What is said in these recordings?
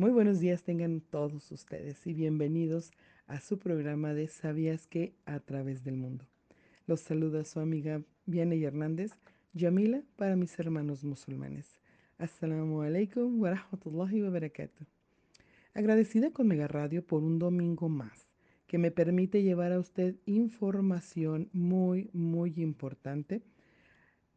Muy buenos días tengan todos ustedes y bienvenidos a su programa de Sabías que a través del mundo. Los saluda su amiga Vianey Hernández, Yamila para mis hermanos musulmanes. Assalamu alaikum wa rahmatullahi wa barakatuh. Agradecida con Mega Radio por un domingo más que me permite llevar a usted información muy, muy importante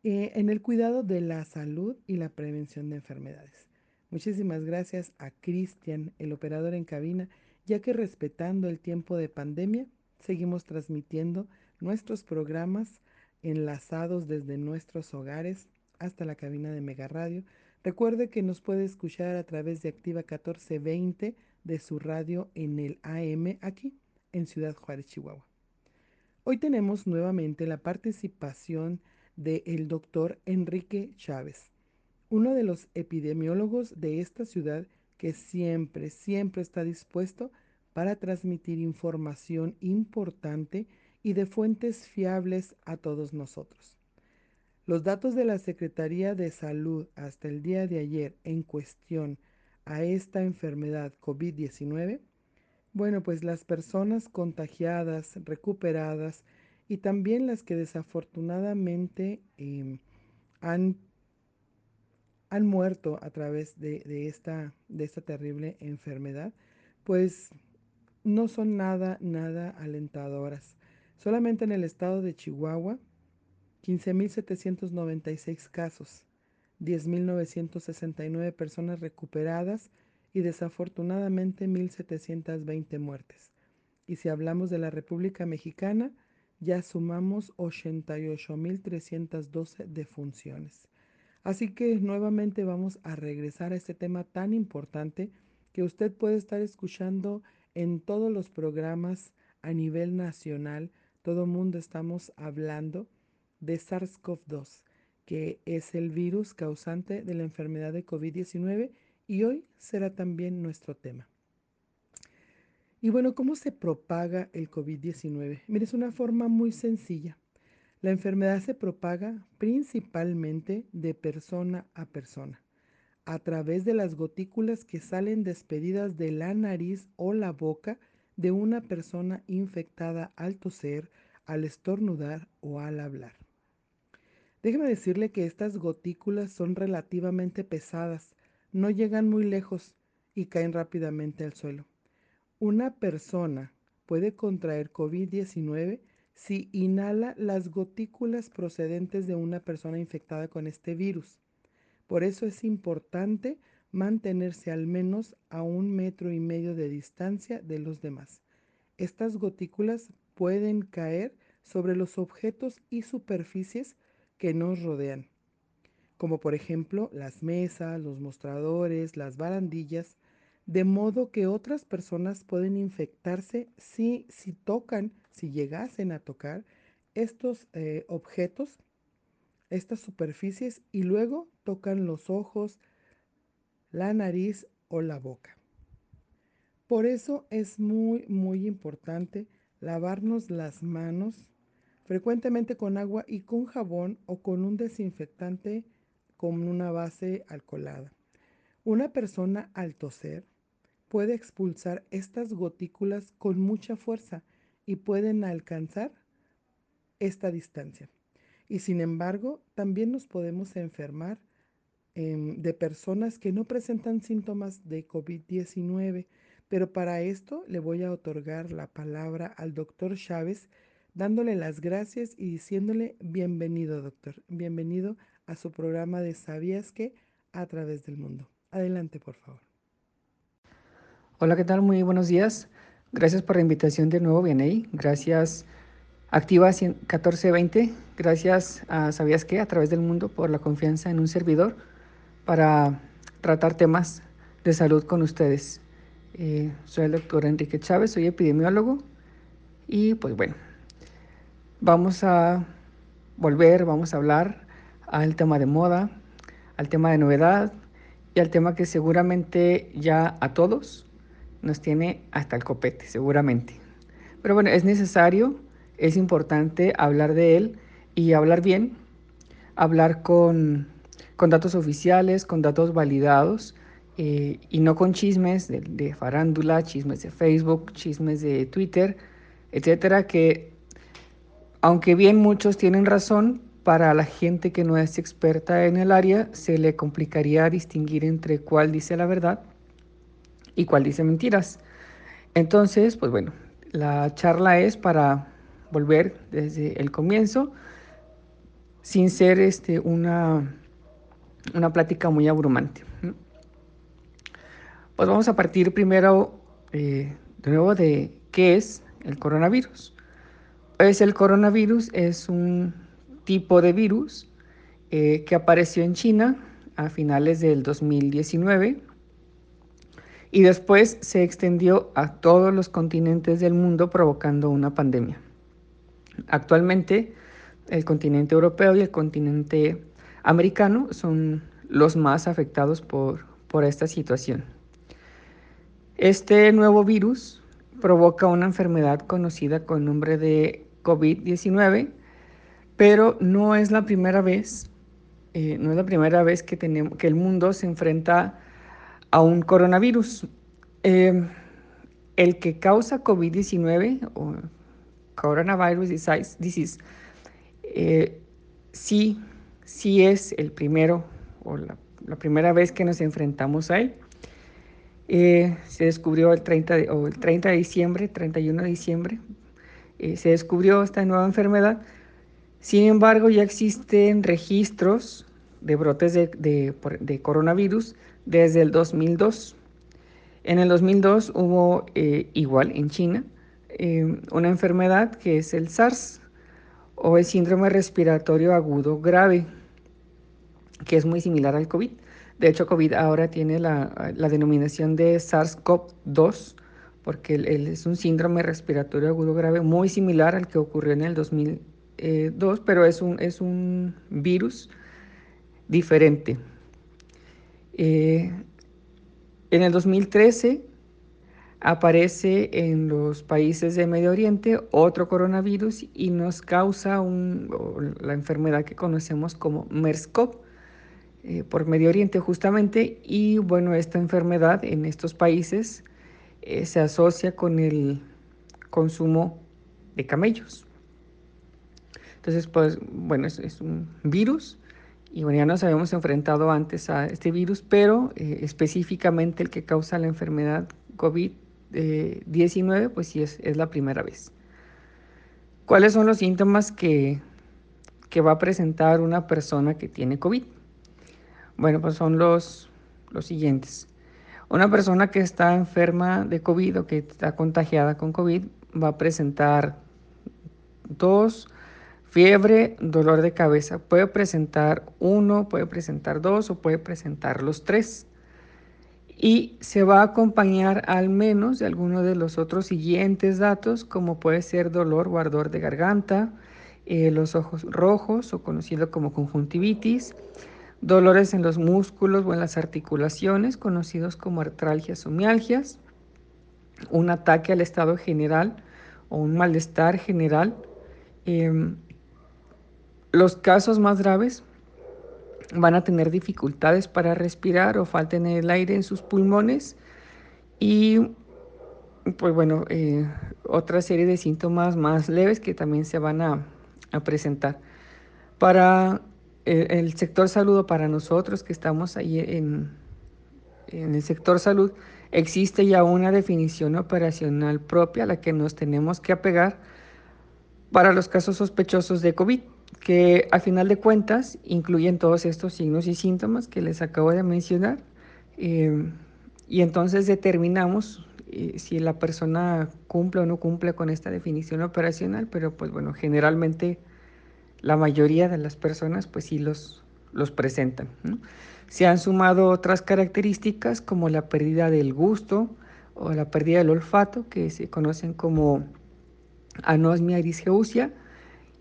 eh, en el cuidado de la salud y la prevención de enfermedades. Muchísimas gracias a Cristian, el operador en cabina, ya que respetando el tiempo de pandemia, seguimos transmitiendo nuestros programas enlazados desde nuestros hogares hasta la cabina de Mega Radio. Recuerde que nos puede escuchar a través de Activa 1420 de su radio en el AM aquí en Ciudad Juárez, Chihuahua. Hoy tenemos nuevamente la participación del doctor Enrique Chávez uno de los epidemiólogos de esta ciudad que siempre, siempre está dispuesto para transmitir información importante y de fuentes fiables a todos nosotros. Los datos de la Secretaría de Salud hasta el día de ayer en cuestión a esta enfermedad COVID-19, bueno, pues las personas contagiadas, recuperadas y también las que desafortunadamente eh, han han muerto a través de, esta, esta terrible enfermedad, pues no son nada, nada alentadoras. Solamente en el estado de Chihuahua, 15.796 casos, 10.969 personas recuperadas y desafortunadamente 1.720 muertes. Y si hablamos de la República Mexicana, ya sumamos 88.312 defunciones. Así que nuevamente vamos a regresar a este tema tan importante que usted puede estar escuchando en todos los programas a nivel nacional. Todo el mundo estamos hablando de SARS-CoV-2, que es el virus causante de la enfermedad de COVID-19 y hoy será también nuestro tema. Y bueno, ¿cómo se propaga el COVID-19? Mire, es una forma muy sencilla. La enfermedad se propaga principalmente de persona a persona, a través de las gotículas que salen despedidas de la nariz o la boca de una persona infectada al toser, al estornudar o al hablar. Déjeme decirle que estas gotículas son relativamente pesadas, no llegan muy lejos y caen rápidamente al suelo. Una persona puede contraer COVID-19 si inhala las gotículas procedentes de una persona infectada con este virus. Por eso es importante mantenerse al menos a un metro y medio de distancia de los demás. Estas gotículas pueden caer sobre los objetos y superficies que nos rodean, como por ejemplo las mesas, los mostradores, las barandillas, de modo que otras personas pueden infectarse si, si tocan, si llegasen a tocar estos eh, objetos, estas superficies y luego tocan los ojos, la nariz o la boca. Por eso es muy, muy importante lavarnos las manos frecuentemente con agua y con jabón o con un desinfectante con una base alcoholada. Una persona al toser puede expulsar estas gotículas con mucha fuerza y pueden alcanzar esta distancia. Y sin embargo, también nos podemos enfermar em, de personas que no presentan síntomas de COVID-19, pero para esto le voy a otorgar la palabra al doctor Chávez, dándole las gracias y diciéndole bienvenido, doctor, bienvenido a su programa de Sabías que a través del mundo. Adelante, por favor. Hola, ¿qué tal? Muy buenos días. Gracias por la invitación de nuevo, Vianey. Gracias Activa 1420. Gracias a Sabías qué a través del mundo por la confianza en un servidor para tratar temas de salud con ustedes. Eh, soy el doctor Enrique Chávez, soy epidemiólogo y pues bueno, vamos a volver, vamos a hablar al tema de moda, al tema de novedad y al tema que seguramente ya a todos nos tiene hasta el copete, seguramente. Pero bueno, es necesario, es importante hablar de él y hablar bien, hablar con, con datos oficiales, con datos validados eh, y no con chismes de, de, farándula, chismes de Facebook, chismes de Twitter, etcétera, que aunque bien muchos tienen razón, para la gente que no es experta en el área se le complicaría distinguir entre cuál dice la verdad y cuál dice mentiras. Entonces, pues bueno, la charla es para volver desde el comienzo, sin ser este, una, una plática muy abrumante. Pues vamos a partir primero eh, de nuevo de qué es el coronavirus. Pues el coronavirus es un tipo de virus eh, que apareció en China a finales del 2019 y después se extendió a todos los continentes del mundo provocando una pandemia. Actualmente el continente europeo y el continente americano son los más afectados por, por esta situación. Este nuevo virus provoca una enfermedad conocida con nombre de COVID-19, pero no es la primera vez, eh, no es la primera vez que, tenemos, que el mundo se enfrenta a un coronavirus. Eh, el que causa COVID-19 o coronavirus disease, eh, sí, sí es el primero o la, primera vez que nos enfrentamos a él. Eh, se descubrió el 30 de, o el 30 de diciembre, 31 de diciembre, eh, se descubrió esta nueva enfermedad. Sin embargo, ya existen registros de brotes de, de coronavirus desde el 2002. En el 2002 hubo eh, igual en China eh, una enfermedad que es el SARS o el síndrome respiratorio agudo grave, que es muy similar al COVID. De hecho, COVID ahora tiene la, denominación de SARS-CoV-2, porque es un síndrome respiratorio agudo grave muy similar al que ocurrió en el 2002, pero es un, es un virus diferente. Eh, en el 2013 aparece en los países de Medio Oriente otro coronavirus y nos causa la enfermedad que conocemos como MERS-CoV eh, por Medio Oriente justamente y bueno, esta enfermedad en estos países eh, se asocia con el consumo de camellos. Entonces, pues bueno, es un virus y bueno, ya nos habíamos enfrentado antes a este virus, pero eh, específicamente el que causa la enfermedad COVID-19, pues sí es, es, la primera vez. ¿Cuáles son los síntomas que, que, va a presentar una persona que tiene COVID? Bueno, pues son los, los siguientes. Una persona que está enferma de COVID o que está contagiada con COVID va a presentar dos Fiebre, dolor de cabeza. Puede presentar uno, puede presentar dos o puede presentar los tres. Y se va a acompañar al menos de alguno de los otros siguientes datos, como puede ser dolor o ardor de garganta, eh, los ojos rojos o conocido como conjuntivitis, dolores en los músculos o en las articulaciones, conocidos como artralgias o mialgias, un ataque al estado general o un malestar general, eh, los casos más graves van a tener dificultades para respirar o falten el aire en sus pulmones y pues bueno, eh, otra serie de síntomas más leves que también se van a, presentar. Para el, el, sector salud o para nosotros que estamos ahí en, en el sector salud, existe ya una definición operacional propia a la que nos tenemos que apegar para los casos sospechosos de COVID que al final de cuentas incluyen todos estos signos y síntomas que les acabo de mencionar. Eh, y entonces determinamos eh, si la persona cumple o no cumple con esta definición operacional, pero pues bueno, generalmente la mayoría de las personas pues sí los, los presentan. Se han sumado otras características como la pérdida del gusto o la pérdida del olfato, que se conocen como anosmia y disgeusia,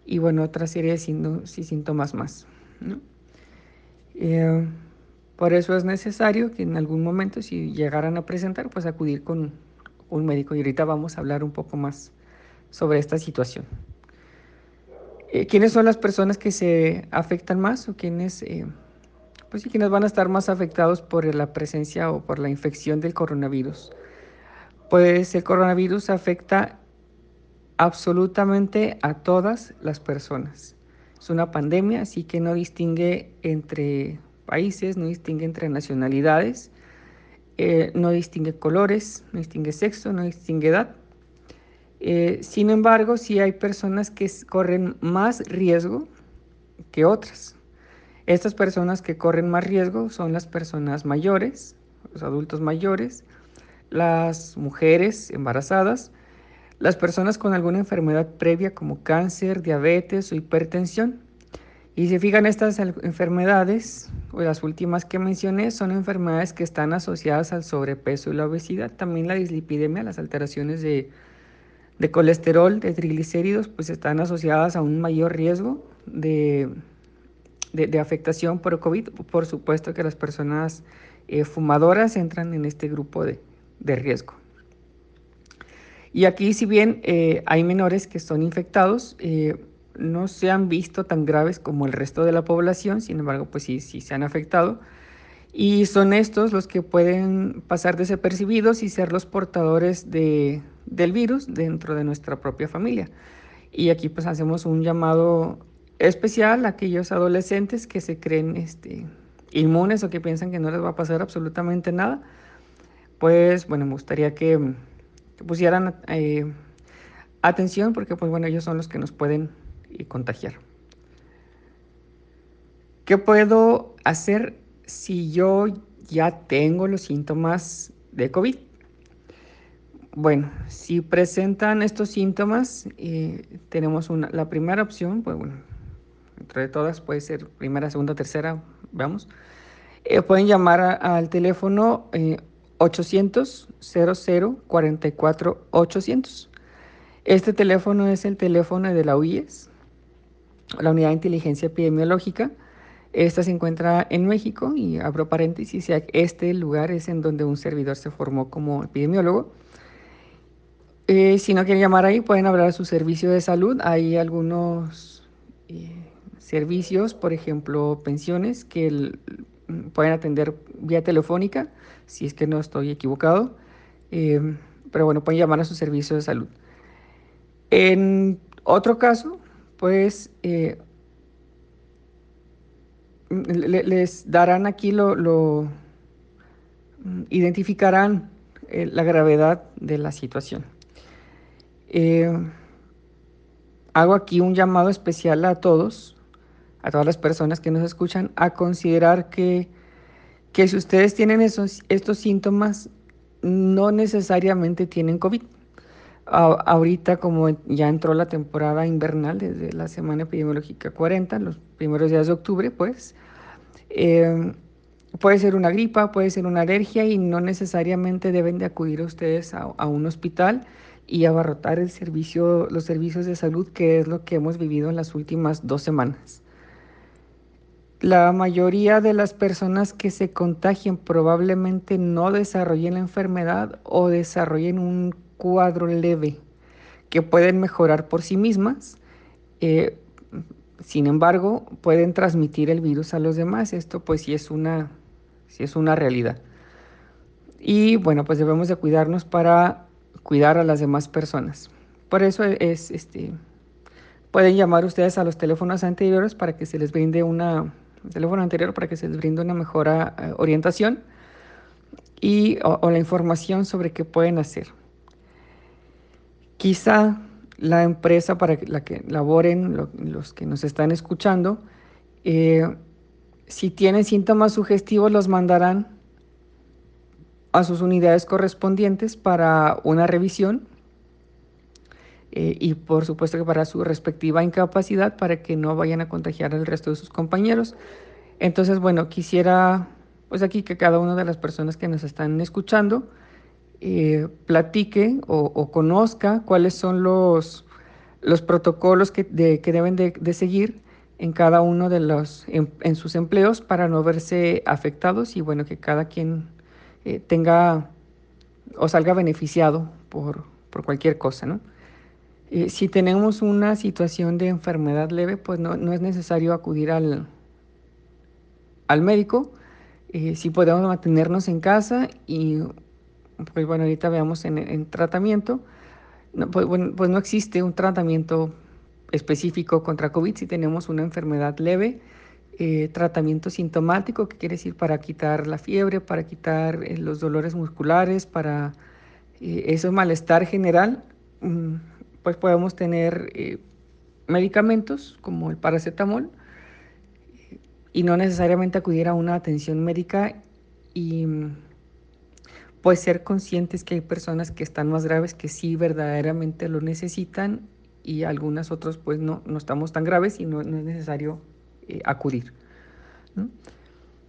y bueno, otra serie de síntomas más. ¿no? Eh, por eso es necesario que en algún momento, si llegaran a presentar, pues acudir con un médico. Y ahorita vamos a hablar un poco más sobre esta situación. Eh, ¿Quiénes son las personas que se afectan más o quiénes eh, pues sí, quienes van a estar más afectados por la presencia o por la infección del coronavirus. Pues el coronavirus afecta absolutamente a todas las personas. Es una pandemia, así que no distingue entre países, no distingue entre nacionalidades, eh, no distingue colores, no distingue sexo, no distingue edad. Eh, sin embargo, sí hay personas que corren más riesgo que otras. Estas personas que corren más riesgo son las personas mayores, los adultos mayores, las mujeres embarazadas, las personas con alguna enfermedad previa como cáncer, diabetes o hipertensión. Y si fijan estas enfermedades, o las últimas que mencioné, son enfermedades que están asociadas al sobrepeso y la obesidad. También la dislipidemia, las alteraciones de, de colesterol, de triglicéridos, pues están asociadas a un mayor riesgo de de, afectación por COVID. Por supuesto que las personas eh, fumadoras entran en este grupo de, riesgo. Y aquí, si bien eh, hay menores que son infectados, eh, no se han visto tan graves como el resto de la población, sin embargo, pues sí, sí se han afectado. Y son estos los que pueden pasar desapercibidos y ser los portadores de, del virus dentro de nuestra propia familia. Y aquí pues hacemos un llamado especial a aquellos adolescentes que se creen este, inmunes o que piensan que no les va a pasar absolutamente nada, pues bueno, me gustaría que, pusieran eh, atención porque pues bueno, ellos son los que nos pueden eh, contagiar. ¿Qué puedo hacer si yo ya tengo los síntomas de COVID? Bueno, si presentan estos síntomas, eh, tenemos una, la primera opción, pues bueno, entre todas, puede ser primera, segunda, tercera, vamos. Eh, pueden llamar al teléfono 800 00 44 800. Este teléfono es el teléfono de la UIES, la Unidad de Inteligencia Epidemiológica. Esta se encuentra en México y abro paréntesis, este lugar es en donde un servidor se formó como epidemiólogo. Eh, si no quieren llamar ahí, pueden hablar a su servicio de salud. Hay algunos eh, servicios, por ejemplo, pensiones que pueden atender vía telefónica, si es que no estoy equivocado, em, pero bueno, pueden llamar a su servicio de salud. En otro caso, pues eh, les darán aquí lo, identificarán eh, la gravedad de la situación. Eh, hago aquí un llamado especial a todos a todas las personas que nos escuchan a considerar que, que si ustedes tienen esos, estos síntomas, no necesariamente tienen COVID. ahorita, como ya entró la temporada invernal desde la semana epidemiológica 40, los primeros días de octubre, pues, em, puede ser una gripa, puede ser una alergia y no necesariamente deben de acudir ustedes a, a un hospital y abarrotar el servicio, los servicios de salud, que es lo que hemos vivido en las últimas dos semanas. La mayoría de las personas que se contagien probablemente no desarrollen la enfermedad o desarrollen un cuadro leve que pueden mejorar por sí mismas. Eh, sin embargo, pueden transmitir el virus a los demás. Esto pues sí es una, sí es una realidad. Y bueno, pues debemos de cuidarnos para cuidar a las demás personas. Por eso es, este, pueden llamar ustedes a los teléfonos anteriores para que se les brinde una teléfono anterior para que se les brinde una mejor eh, orientación y, o, la información sobre qué pueden hacer. Quizá la empresa para la que laboren, los que nos están escuchando, eh, si tienen síntomas sugestivos, los mandarán a sus unidades correspondientes para una revisión eh, y por supuesto que para su respectiva incapacidad para que no vayan a contagiar al resto de sus compañeros. Entonces, bueno, quisiera pues aquí que cada una de las personas que nos están escuchando eh, platique o, conozca cuáles son los, los protocolos que, deben de, seguir en cada uno de los, en, sus empleos para no verse afectados y bueno, que cada quien eh, tenga o salga beneficiado por, por cualquier cosa, ¿no? Eh, si tenemos una situación de enfermedad leve, pues no, es necesario acudir al, al médico, eh, si podemos mantenernos en casa y pues bueno, ahorita veamos en, tratamiento, pues, pues, no existe un tratamiento específico contra COVID. Si tenemos una enfermedad leve, eh, tratamiento sintomático, que quiere decir para quitar la fiebre, para quitar eh, los dolores musculares, para ese malestar general, mm, pues podemos tener medicamentos como el paracetamol y no necesariamente acudir a una atención médica y pues ser conscientes que hay personas que están más graves que sí verdaderamente lo necesitan y algunas otras pues no, no estamos tan graves y no, no es necesario eh, acudir.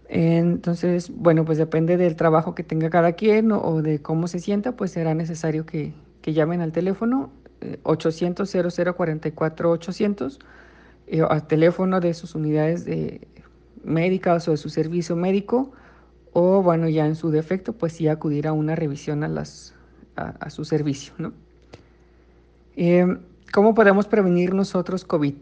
Entonces, bueno, pues depende del trabajo que tenga cada quien o, de cómo se sienta, pues será necesario que, que llamen al teléfono 800 0044 800 al teléfono de sus unidades de médicas o de su servicio médico o bueno ya en su defecto pues sí acudir a una revisión a, las, a, su servicio. ¿no? Em, ¿Cómo podemos prevenir nosotros COVID?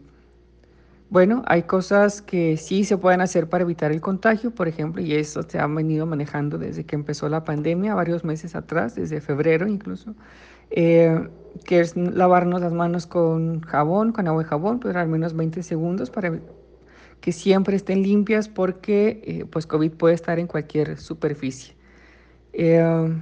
Bueno, hay cosas que sí se pueden hacer para evitar el contagio, por ejemplo, y eso se ha venido manejando desde que empezó la pandemia, varios meses atrás, desde febrero incluso. Eh, que es lavarnos las manos con jabón, con agua y jabón, pero al menos 20 segundos para que siempre estén limpias porque eh, pues COVID puede estar en cualquier superficie. Eh,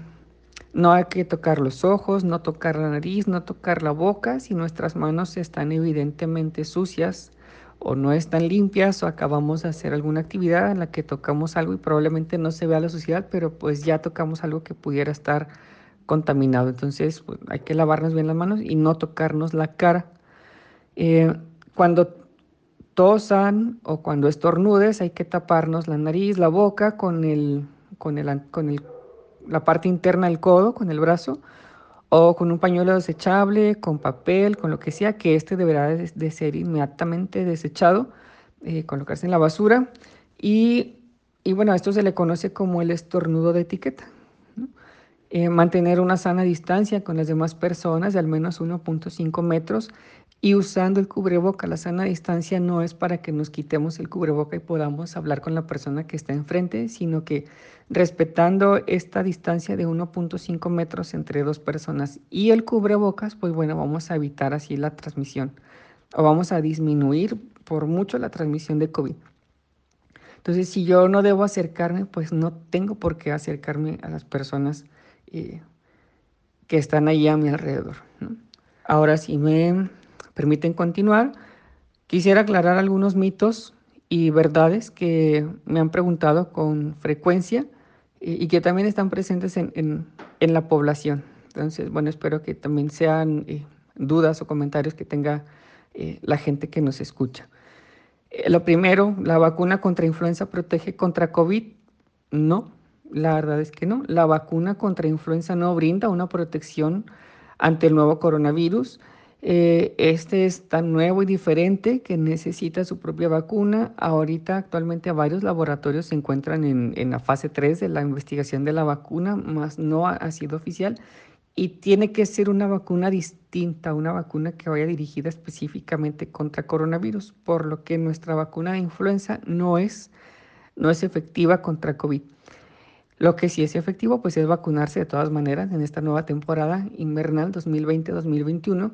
no hay que tocar los ojos, no tocar la nariz, no tocar la boca si nuestras manos están evidentemente sucias o no están limpias o acabamos de hacer alguna actividad en la que tocamos algo y probablemente no se vea la suciedad, pero pues ya tocamos algo que pudiera estar contaminado. Entonces pues, hay que lavarnos bien las manos y no tocarnos la cara. Eh, cuando tosan o cuando estornudes hay que taparnos la nariz, la boca con, el, con, el, con el, la parte interna del codo, con el brazo, o con un pañuelo desechable, con papel, con lo que sea, que este deberá de, ser inmediatamente desechado, eh, colocarse en la basura. Y, y bueno, esto se le conoce como el estornudo de etiqueta. Eh, mantener una sana distancia con las demás personas de al menos 1.5 metros y usando el cubreboca. La sana distancia no es para que nos quitemos el cubreboca y podamos hablar con la persona que está enfrente, sino que respetando esta distancia de 1.5 metros entre dos personas y el cubrebocas, pues bueno, vamos a evitar así la transmisión o vamos a disminuir por mucho la transmisión de COVID. Entonces, si yo no debo acercarme, pues no tengo por qué acercarme a las personas que están ahí a mi alrededor. Ahora, si me permiten continuar, quisiera aclarar algunos mitos y verdades que me han preguntado con frecuencia y, que también están presentes en, la población. Entonces, bueno, espero que también sean eh, dudas o comentarios que tenga eh, la gente que nos escucha. Eh, lo primero, ¿la vacuna contra influenza protege contra COVID? No, la verdad es que no. La vacuna contra influenza no brinda una protección ante el nuevo coronavirus. Eh, este es tan nuevo y diferente que necesita su propia vacuna. Ahorita actualmente varios laboratorios se encuentran en, en la fase 3 de la investigación de la vacuna, más no ha, sido oficial. Y tiene que ser una vacuna distinta, una vacuna que vaya dirigida específicamente contra coronavirus, por lo que nuestra vacuna de influenza no es, no es efectiva contra COVID. Lo que sí es efectivo pues es vacunarse de todas maneras en esta nueva temporada invernal 2020-2021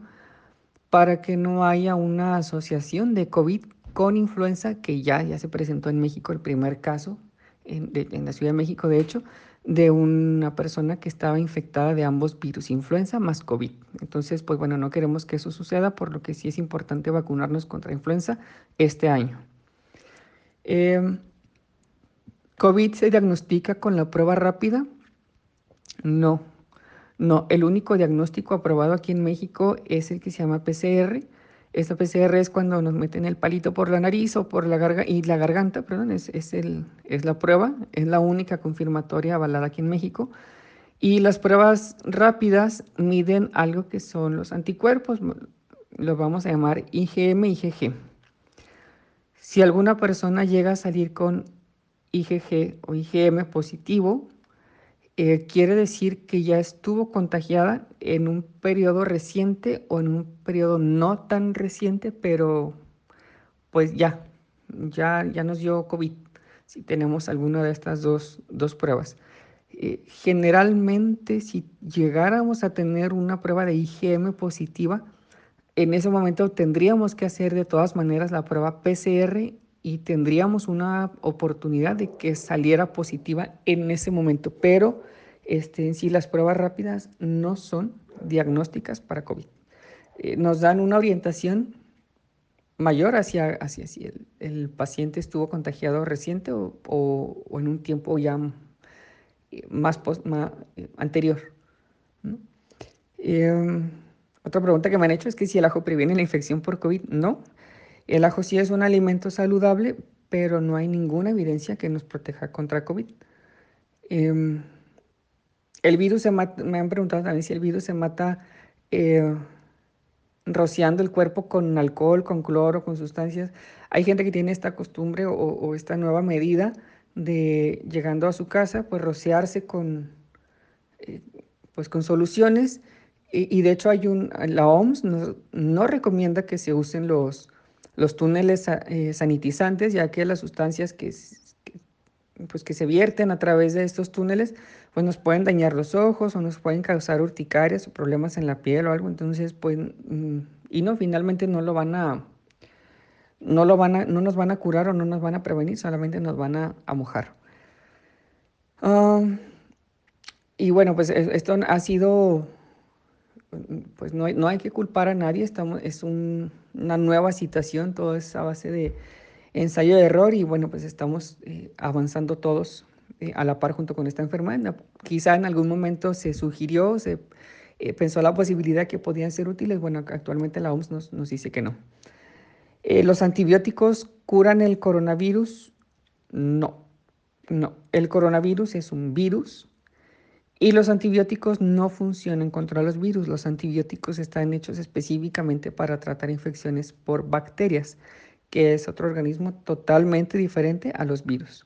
para que no haya una asociación de COVID con influenza que ya, ya se presentó en México el primer caso, en, la Ciudad de México de hecho, de una persona que estaba infectada de ambos virus, influenza más COVID. Entonces, pues bueno, no queremos que eso suceda, por lo que sí es importante vacunarnos contra influenza este año. Eh, ¿COVID se diagnostica con la prueba rápida? No, no. El único diagnóstico aprobado aquí en México es el que se llama PCR. Esta PCR es cuando nos meten el palito por la nariz o por la garganta, y la garganta, perdón, es, el, es la prueba, es la única confirmatoria avalada aquí en México. Y las pruebas rápidas miden algo que son los anticuerpos, lo vamos a llamar IgM y IgG. Si alguna persona llega a salir con IgG o IgM positivo, eh, quiere decir que ya estuvo contagiada en un periodo reciente o en un periodo no tan reciente, pero pues ya, ya, ya nos dio COVID. si tenemos alguna de estas dos, dos pruebas. Eh, generalmente, si llegáramos a tener una prueba de IgM positiva, en ese momento tendríamos que hacer de todas maneras la prueba PCR y tendríamos una oportunidad de que saliera positiva en ese momento. Pero este, en sí las pruebas rápidas no son diagnósticas para COVID. Eh, nos dan una orientación mayor hacia, hacia si el, paciente estuvo contagiado reciente o, en un tiempo ya más, eh, anterior. Em, otra pregunta que me han hecho es que si el ajo previene la infección por COVID. No, el ajo sí es un alimento saludable, pero no hay ninguna evidencia que nos proteja contra COVID. Em, el virus se mata, me han preguntado también si el virus se mata eh, rociando el cuerpo con alcohol, con cloro, con sustancias. Hay gente que tiene esta costumbre o, esta nueva medida de llegando a su casa, pues rociarse con, eh, pues con soluciones. Y, de hecho hay un, la OMS no, recomienda que se usen los, los túneles eh, sanitizantes, ya que las sustancias que, pues que se vierten a través de estos túneles, pues nos pueden dañar los ojos o nos pueden causar urticarias o problemas en la piel o algo. Entonces, pues, mm, y no, finalmente no lo van a, no lo van a, no nos van a curar o no nos van a prevenir, solamente nos van a, mojar. Y bueno, pues e, esto ha sido, pues no no hay que culpar a nadie, estamos, es una nueva situación, todo es a base de ensayo de error y bueno, pues estamos eh, avanzando todos eh, a la par junto con esta enfermedad. Quizá en algún momento se sugirió, se eh, pensó la posibilidad que podían ser útiles. Bueno, actualmente la OMS nos, nos dice que no. ¿Los antibióticos curan el coronavirus? No, no. El coronavirus es un virus y los antibióticos no funcionan contra los virus. Los antibióticos están hechos específicamente para tratar infecciones por bacterias que es otro organismo totalmente diferente a los virus.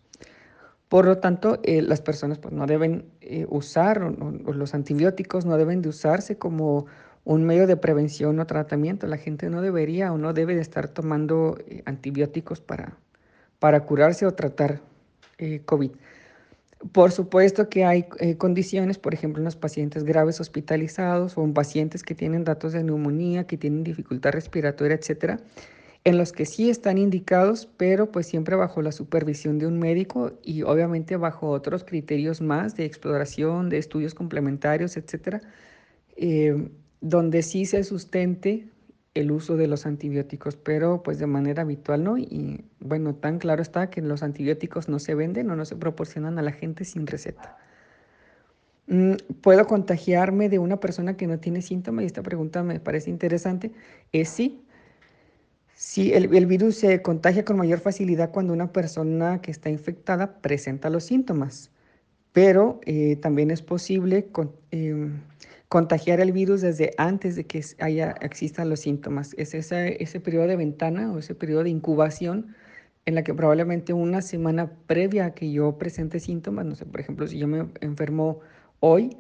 Por lo tanto, eh, las personas pues, no deben eh, usar, o, los antibióticos no deben de usarse como un medio de prevención o tratamiento. La gente no debería o no debe de estar tomando eh, antibióticos para, para curarse o tratar COVID. Por supuesto que hay condiciones, por ejemplo, en los pacientes graves hospitalizados o en pacientes que tienen datos de neumonía, que tienen dificultad respiratoria, etcétera, en los que sí están indicados, pero pues siempre bajo la supervisión de un médico y obviamente bajo otros criterios más de exploración, de estudios complementarios, etcétera, eh, donde sí se sustente el uso de los antibióticos, pero pues de manera habitual no. Y bueno, tan claro está que los antibióticos no se venden o no se proporcionan a la gente sin receta. Mm, ¿Puedo contagiarme de una persona que no tiene síntomas? Y esta pregunta me parece interesante. Es sí, Sí, el, virus se contagia con mayor facilidad cuando una persona que está infectada presenta los síntomas, pero eh, también es posible em, contagiar el virus desde antes de que haya, existan los síntomas. Es ese, ese periodo de ventana o ese periodo de incubación en la que probablemente una semana previa a que yo presente síntomas, no sé, por ejemplo, si yo me enfermo hoy,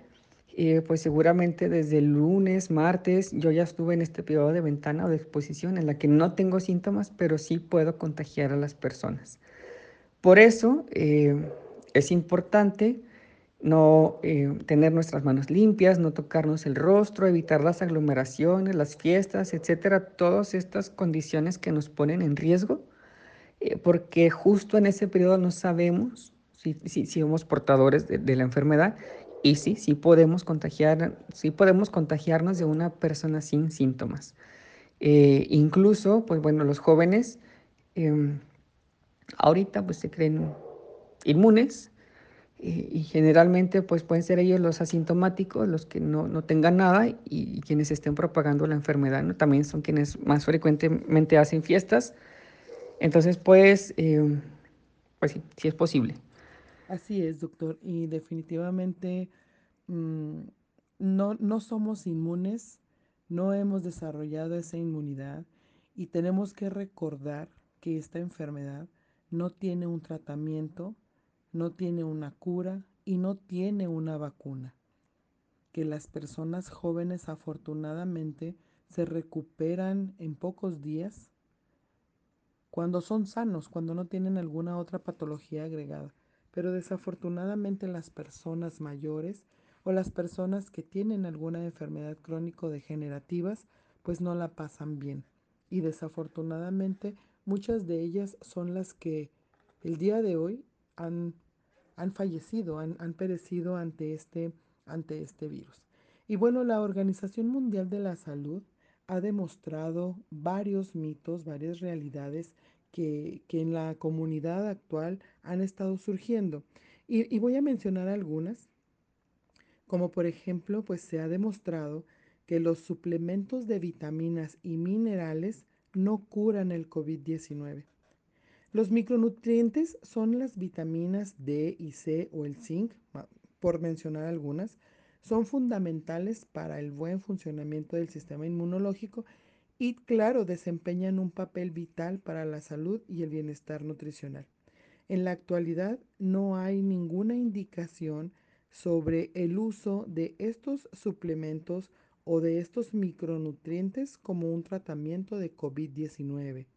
eh, pues seguramente desde lunes, martes, yo ya estuve en este periodo de ventana o de exposición en la que no tengo síntomas, pero sí puedo contagiar a las personas. Por eso eh, es importante no eh, tener nuestras manos limpias, no tocarnos el rostro, evitar las aglomeraciones, las fiestas, etcétera, todas estas condiciones que nos ponen en riesgo, porque justo en ese periodo no sabemos si, si, somos portadores de la enfermedad y sí podemos contagiar, sí podemos contagiarnos de una persona sin síntomas. Eh, incluso, pues bueno, los jóvenes em, ahorita pues se creen inmunes eh, y generalmente pues pueden ser ellos los asintomáticos, los que no, no tengan nada y, quienes estén propagando la enfermedad, ¿no? También son quienes más frecuentemente hacen fiestas. Entonces, pues, em, pues sí, sí es posible. Así es, doctor. Y definitivamente mm, no, no somos inmunes, no hemos desarrollado esa inmunidad y tenemos que recordar que esta enfermedad no tiene un tratamiento, no tiene una cura y no tiene una vacuna. Que las personas jóvenes afortunadamente se recuperan en pocos días cuando son sanos, cuando no tienen alguna otra patología agregada. Pero desafortunadamente las personas mayores o las personas que tienen alguna enfermedad crónico-degenerativas, pues no la pasan bien. Y desafortunadamente muchas de ellas son las que el día de hoy han, han fallecido, han, han perecido ante este, ante este virus. Y bueno, la Organización Mundial de la Salud ha demostrado varios mitos, varias realidades que, que en la comunidad actual han estado surgiendo. Y, y voy a mencionar algunas, como por ejemplo, pues se ha demostrado que los suplementos de vitaminas y minerales no curan el COVID-19. Los micronutrientes son las vitaminas D y C o el zinc, por mencionar algunas, son fundamentales para el buen funcionamiento del sistema inmunológico y claro, desempeñan un papel vital para la salud y el bienestar nutricional. En la actualidad no hay ninguna indicación sobre el uso de estos suplementos o de estos micronutrientes como un tratamiento de COVID-19.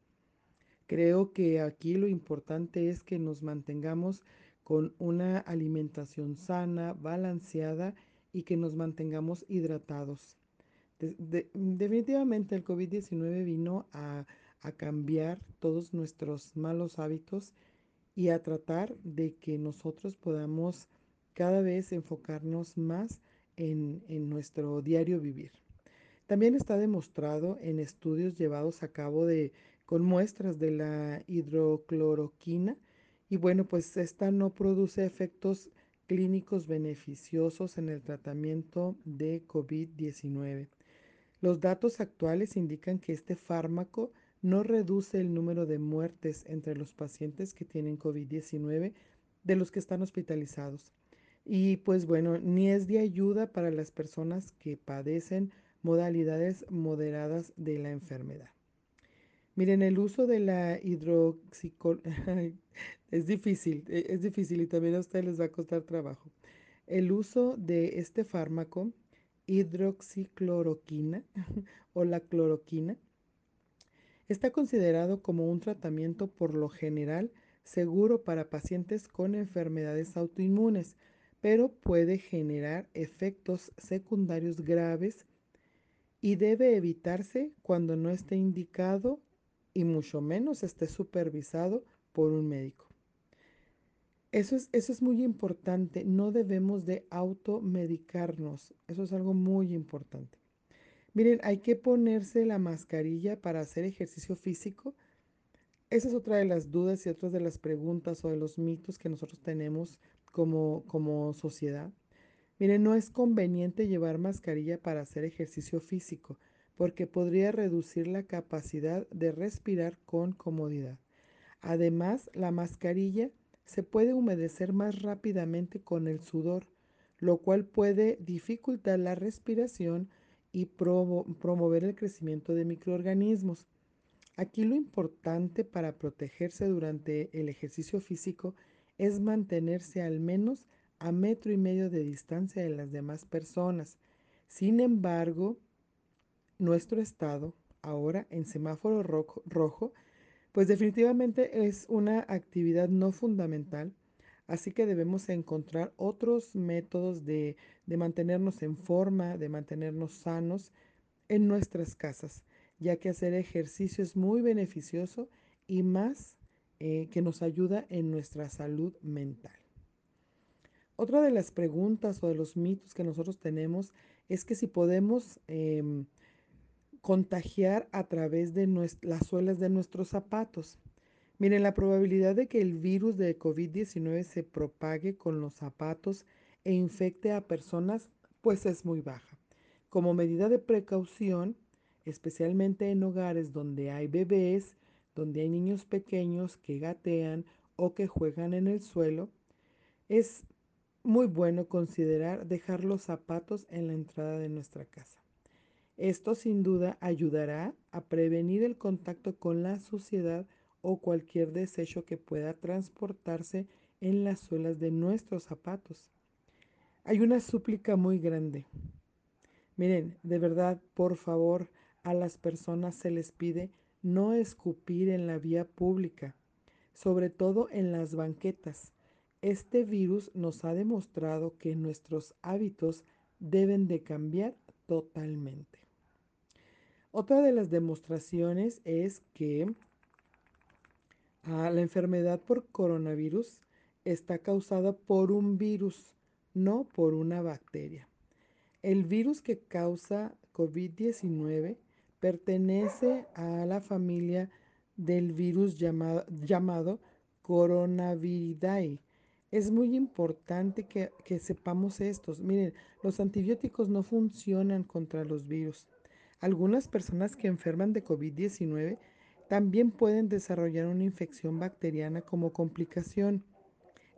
Creo que aquí lo importante es que nos mantengamos con una alimentación sana, balanceada y que nos mantengamos hidratados. De, de, definitivamente el COVID-19 vino a, a, cambiar todos nuestros malos hábitos y a tratar de que nosotros podamos cada vez enfocarnos más en, en nuestro diario vivir. También está demostrado en estudios llevados a cabo de, con muestras de la hidrocloroquina y bueno, pues esta no produce efectos clínicos beneficiosos en el tratamiento de COVID-19. Los datos actuales indican que este fármaco no reduce el número de muertes entre los pacientes que tienen COVID-19 de los que están hospitalizados. Y pues bueno, ni es de ayuda para las personas que padecen modalidades moderadas de la enfermedad. Miren, el uso de la hidroxicol es difícil, e, es difícil y también a ustedes les va a costar trabajo. El uso de este fármaco, hidroxicloroquina o la cloroquina, está considerado como un tratamiento por lo general seguro para pacientes con enfermedades autoinmunes, pero puede generar efectos secundarios graves y debe evitarse cuando no esté indicado y mucho menos esté supervisado por un médico. Eso es, eso es muy importante, no debemos de automedicarnos, eso es algo muy importante. Miren, hay que ponerse la mascarilla para hacer ejercicio físico. Esa es otra de las dudas y otras de las preguntas o de los mitos que nosotros tenemos como, como sociedad. Miren, no es conveniente llevar mascarilla para hacer ejercicio físico porque podría reducir la capacidad de respirar con comodidad. Además, la mascarilla se puede humedecer más rápidamente con el sudor, lo cual puede dificultar la respiración y promo promover el crecimiento de microorganismos. Aquí lo importante para protegerse durante el ejercicio físico es mantenerse al menos a metro y medio de distancia de las demás personas. Sin embargo, nuestro estado, ahora en semáforo rojo, pues definitivamente es una actividad no fundamental, así que debemos encontrar otros métodos de, de mantenernos en forma, de mantenernos sanos en nuestras casas, ya que hacer ejercicio es muy beneficioso y más eh, que nos ayuda en nuestra salud mental. Otra de las preguntas o de los mitos que nosotros tenemos es que si podemos eh, contagiar a través de las suelas de nuestros zapatos. Miren, la probabilidad de que el virus de COVID-19 se propague con los zapatos e infecte a personas, pues es muy baja. Como medida de precaución, especialmente en hogares donde hay bebés, donde hay niños pequeños que gatean o que juegan en el suelo, es muy bueno considerar dejar los zapatos en la entrada de nuestra casa. Esto sin duda ayudará a prevenir el contacto con la suciedad o cualquier desecho que pueda transportarse en las suelas de nuestros zapatos. Hay una súplica muy grande. Miren, de verdad, por favor, a las personas se les pide no escupir en la vía pública, sobre todo en las banquetas. Este virus nos ha demostrado que nuestros hábitos deben de cambiar totalmente. Otra de las demostraciones es que ah, la enfermedad por coronavirus está causada por un virus, no por una bacteria. El virus que causa COVID-19 pertenece a la familia del virus llamado, coronaviridae. Es muy importante que, que sepamos estos. Miren, los antibióticos no funcionan contra los virus. Algunas personas que enferman de COVID-19 también pueden desarrollar una infección bacteriana como complicación.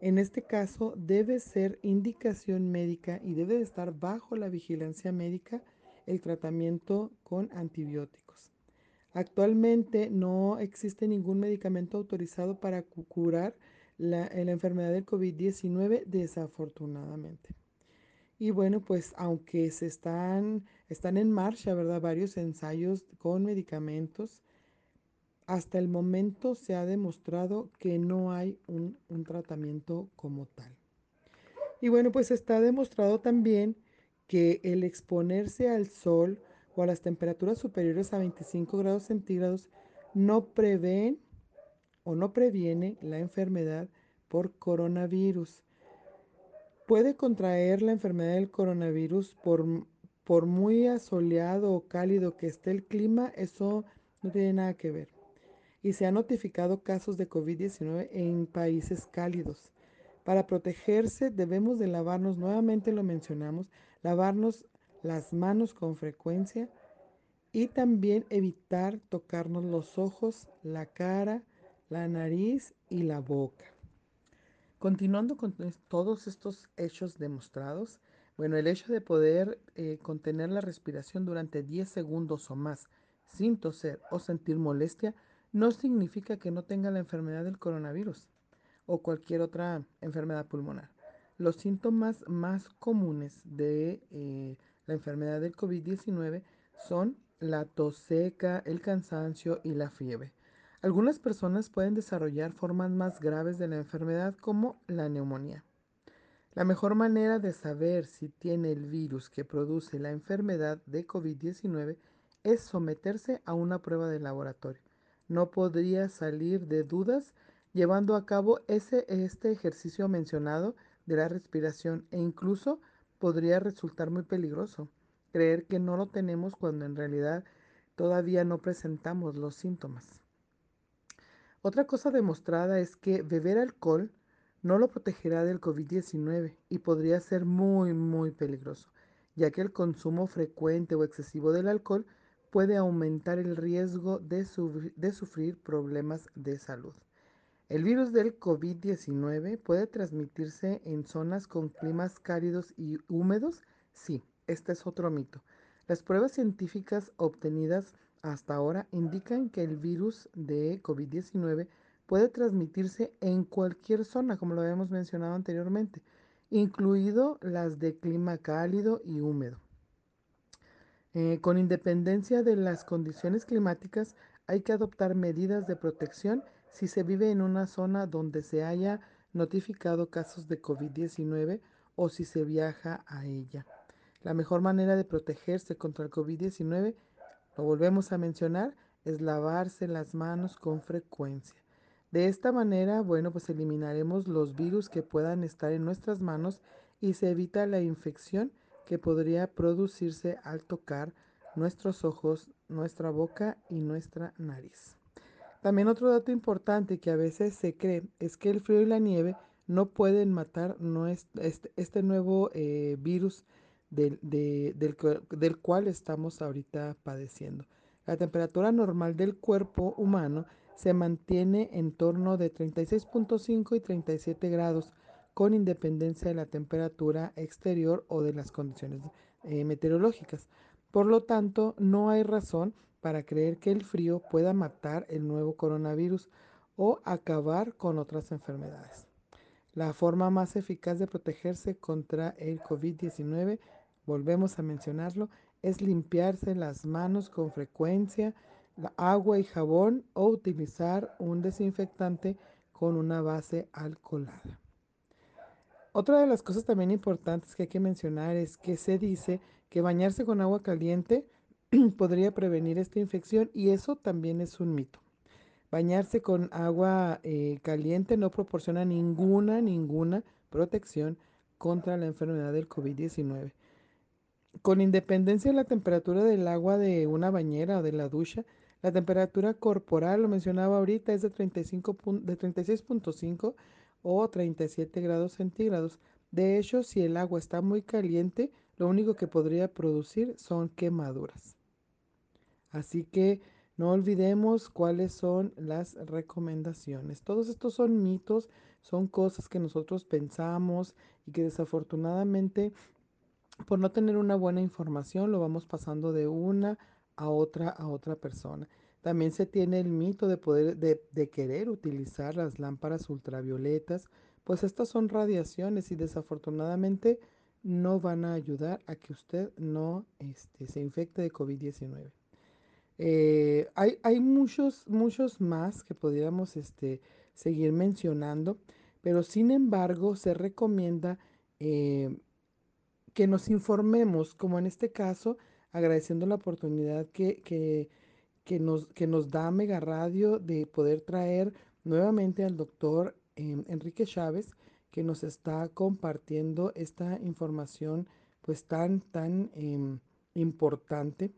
En este caso debe ser indicación médica y debe de estar bajo la vigilancia médica el tratamiento con antibióticos. Actualmente no existe ningún medicamento autorizado para curar la enfermedad del COVID-19 desafortunadamente. Y bueno, pues aunque se están, están en marcha, ¿verdad? Varios ensayos con medicamentos, hasta el momento se ha demostrado que no hay un, un tratamiento como tal. Y bueno, pues está demostrado también que el exponerse al sol o a las temperaturas superiores a 25 grados centígrados no prevén o no previene la enfermedad por coronavirus. Puede contraer la enfermedad del coronavirus por, por muy asoleado o cálido que esté el clima, eso no tiene nada que ver y se han notificado casos de COVID-19 en países cálidos. Para protegerse debemos de lavarnos, nuevamente lo mencionamos, lavarnos las manos con frecuencia y también evitar tocarnos los ojos, la cara, la nariz y la boca. Continuando con todos estos hechos demostrados, bueno, el hecho de poder eh, contener la respiración durante 10 segundos o más sin toser o sentir molestia no significa que no tenga la enfermedad del coronavirus o cualquier otra enfermedad pulmonar. Los síntomas más comunes de eh, la enfermedad del COVID-19 son la tos seca, el cansancio y la fiebre. Algunas personas pueden desarrollar formas más graves de la enfermedad como la neumonía. La mejor manera de saber si tiene el virus que produce la enfermedad de COVID-19 es someterse a una prueba de laboratorio no podría salir de dudas llevando a cabo ese, este ejercicio mencionado de la respiración e incluso podría resultar muy peligroso creer que no lo tenemos cuando en realidad todavía no presentamos los síntomas. Otra cosa demostrada es que beber alcohol no lo protegerá del COVID-19 y podría ser muy, muy peligroso, ya que el consumo frecuente o excesivo del alcohol puede aumentar el riesgo de, sufrir problemas de salud. El virus del COVID-19 puede transmitirse en zonas con climas cálidos y húmedos. Sí, este es otro mito. Las pruebas científicas obtenidas hasta ahora indican que el virus de COVID-19 puede transmitirse en cualquier zona, como lo habíamos mencionado anteriormente, incluido las de clima cálido y húmedo. Eh, con independencia de las condiciones climáticas, hay que adoptar medidas de protección si se vive en una zona donde se haya notificado casos de COVID-19 o si se viaja a ella. La mejor manera de protegerse contra el COVID-19, lo volvemos a mencionar, es lavarse las manos con frecuencia. De esta manera, bueno, pues eliminaremos los virus que puedan estar en nuestras manos y se evita la infección que podría producirse al tocar nuestros ojos, nuestra boca y nuestra nariz. También otro dato importante que a veces se cree es que el frío y la nieve no pueden matar este, este, nuevo eh, virus del, del cual estamos ahorita padeciendo. La temperatura normal del cuerpo humano se mantiene en torno de 36.5 y 37 grados con independencia de la temperatura exterior o de las condiciones eh, meteorológicas. Por lo tanto, no hay razón para creer que el frío pueda matar el nuevo coronavirus o acabar con otras enfermedades. La forma más eficaz de protegerse contra el COVID-19, volvemos a mencionarlo, es limpiarse las manos con frecuencia, agua y jabón o utilizar un desinfectante con una base alcoholada. Otra de las cosas también importantes que hay que mencionar es que se dice que bañarse con agua caliente podría prevenir esta infección y eso también es un mito. Bañarse con agua eh, caliente no proporciona ninguna, ninguna protección contra la enfermedad del COVID-19. Con independencia de la temperatura del agua de una bañera o de la ducha, la temperatura corporal, lo mencionaba ahorita, es de, 35 de 36.5 o 37 grados centígrados. De hecho, si el agua está muy caliente, lo único que podría producir son quemaduras. Así que no olvidemos cuáles son las recomendaciones. Todos estos son mitos, son cosas que nosotros pensamos y que desafortunadamente por no tener una buena información lo vamos pasando de una a otra a otra persona. También se tiene el mito de poder de, querer utilizar las lámparas ultravioletas, pues estas son radiaciones y desafortunadamente no van a ayudar a que usted no este, se infecte de COVID-19. Eh, hay, hay, muchos, muchos más que podríamos este, seguir mencionando, pero sin embargo se recomienda eh, que nos informemos, como en este caso, agradeciendo la oportunidad que, que, que, nos, que nos da Mega Radio de poder traer nuevamente al doctor eh, Enrique Chávez, que nos está compartiendo esta información pues tan, tan em, importante.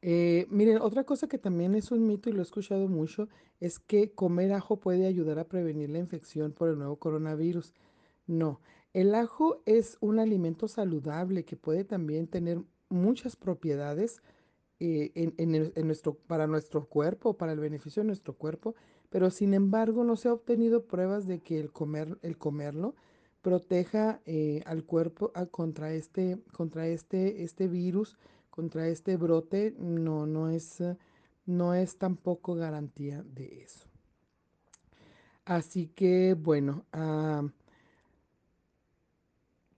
Eh, miren, otra cosa que también es un mito y lo he escuchado mucho es que comer ajo puede ayudar a prevenir la infección por el nuevo coronavirus. No, el ajo es un alimento saludable que puede también tener muchas propiedades eh, para nuestro cuerpo, para el beneficio de nuestro cuerpo, pero sin embargo no se ha obtenido pruebas de que el, comer, el comerlo proteja eh, al cuerpo contra, este, este, este virus, contra este brote, no, es, no es tampoco garantía de eso. Así que bueno, ah,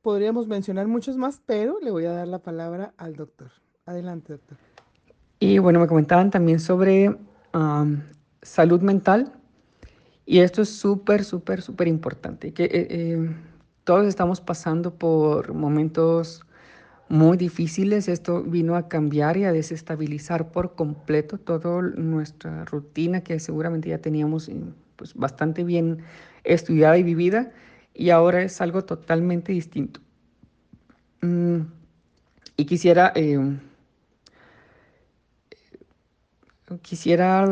podríamos mencionar muchos más, pero le voy a dar la palabra al doctor. Adelante, doctor. Y bueno, me comentaban también sobre salud mental. Y esto es súper, súper, súper importante. Que, eh, eh, todos estamos pasando por momentos muy difíciles. Esto vino a cambiar y a desestabilizar por completo toda nuestra rutina que seguramente ya teníamos pues, bastante bien estudiada y vivida. Y ahora es algo totalmente distinto. Mm, y quisiera quisiera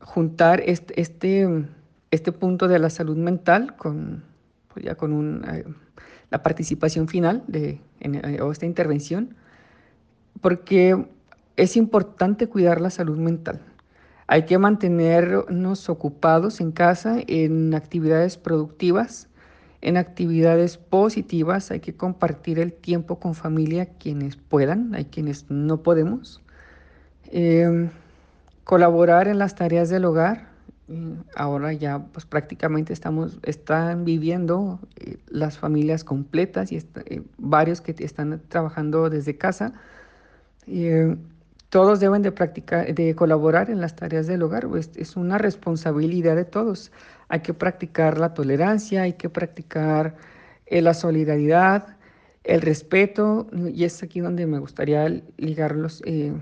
juntar este, este, este, punto de la salud mental con, pues ya con eh, la participación final de eh, esta intervención, porque es importante cuidar la salud mental. Hay que mantenernos ocupados en casa en actividades productivas en actividades positivas, hay que compartir el tiempo con familia quienes puedan, hay quienes no podemos. Em, colaborar en las tareas del hogar. Ahora ya pues prácticamente estamos, están viviendo eh, las familias completas y eh, varios que están trabajando desde casa. Todos deben de practicar, de colaborar en las tareas del hogar, pues, es una responsabilidad de todos. Hay que practicar la tolerancia, hay que practicar eh, la solidaridad, el respeto, y es aquí donde me gustaría ligarlos, eh,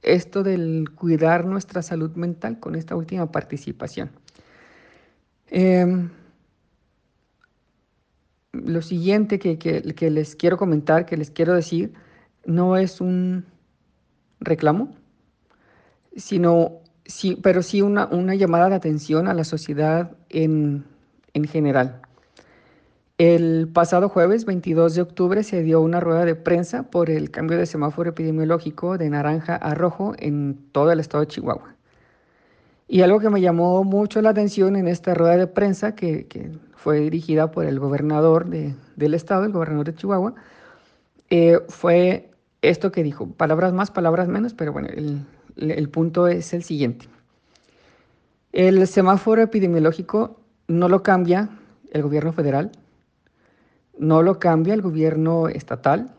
esto del cuidar nuestra salud mental con esta última participación. Em, lo siguiente que, que les quiero comentar, que les quiero decir, no es un reclamo, sino, sí, pero sí una, una llamada de atención a la sociedad en, en general. El pasado jueves 22 de octubre se dio una rueda de prensa por el cambio de semáforo epidemiológico de naranja a rojo en todo el estado de Chihuahua. Y algo que me llamó mucho la atención en esta rueda de prensa, que, que fue dirigida por el gobernador de, del estado, el gobernador de Chihuahua, eh, fue esto que dijo, palabras más, palabras menos, pero bueno, el, punto es el siguiente. El semáforo epidemiológico no lo cambia el gobierno federal, no lo cambia el gobierno estatal,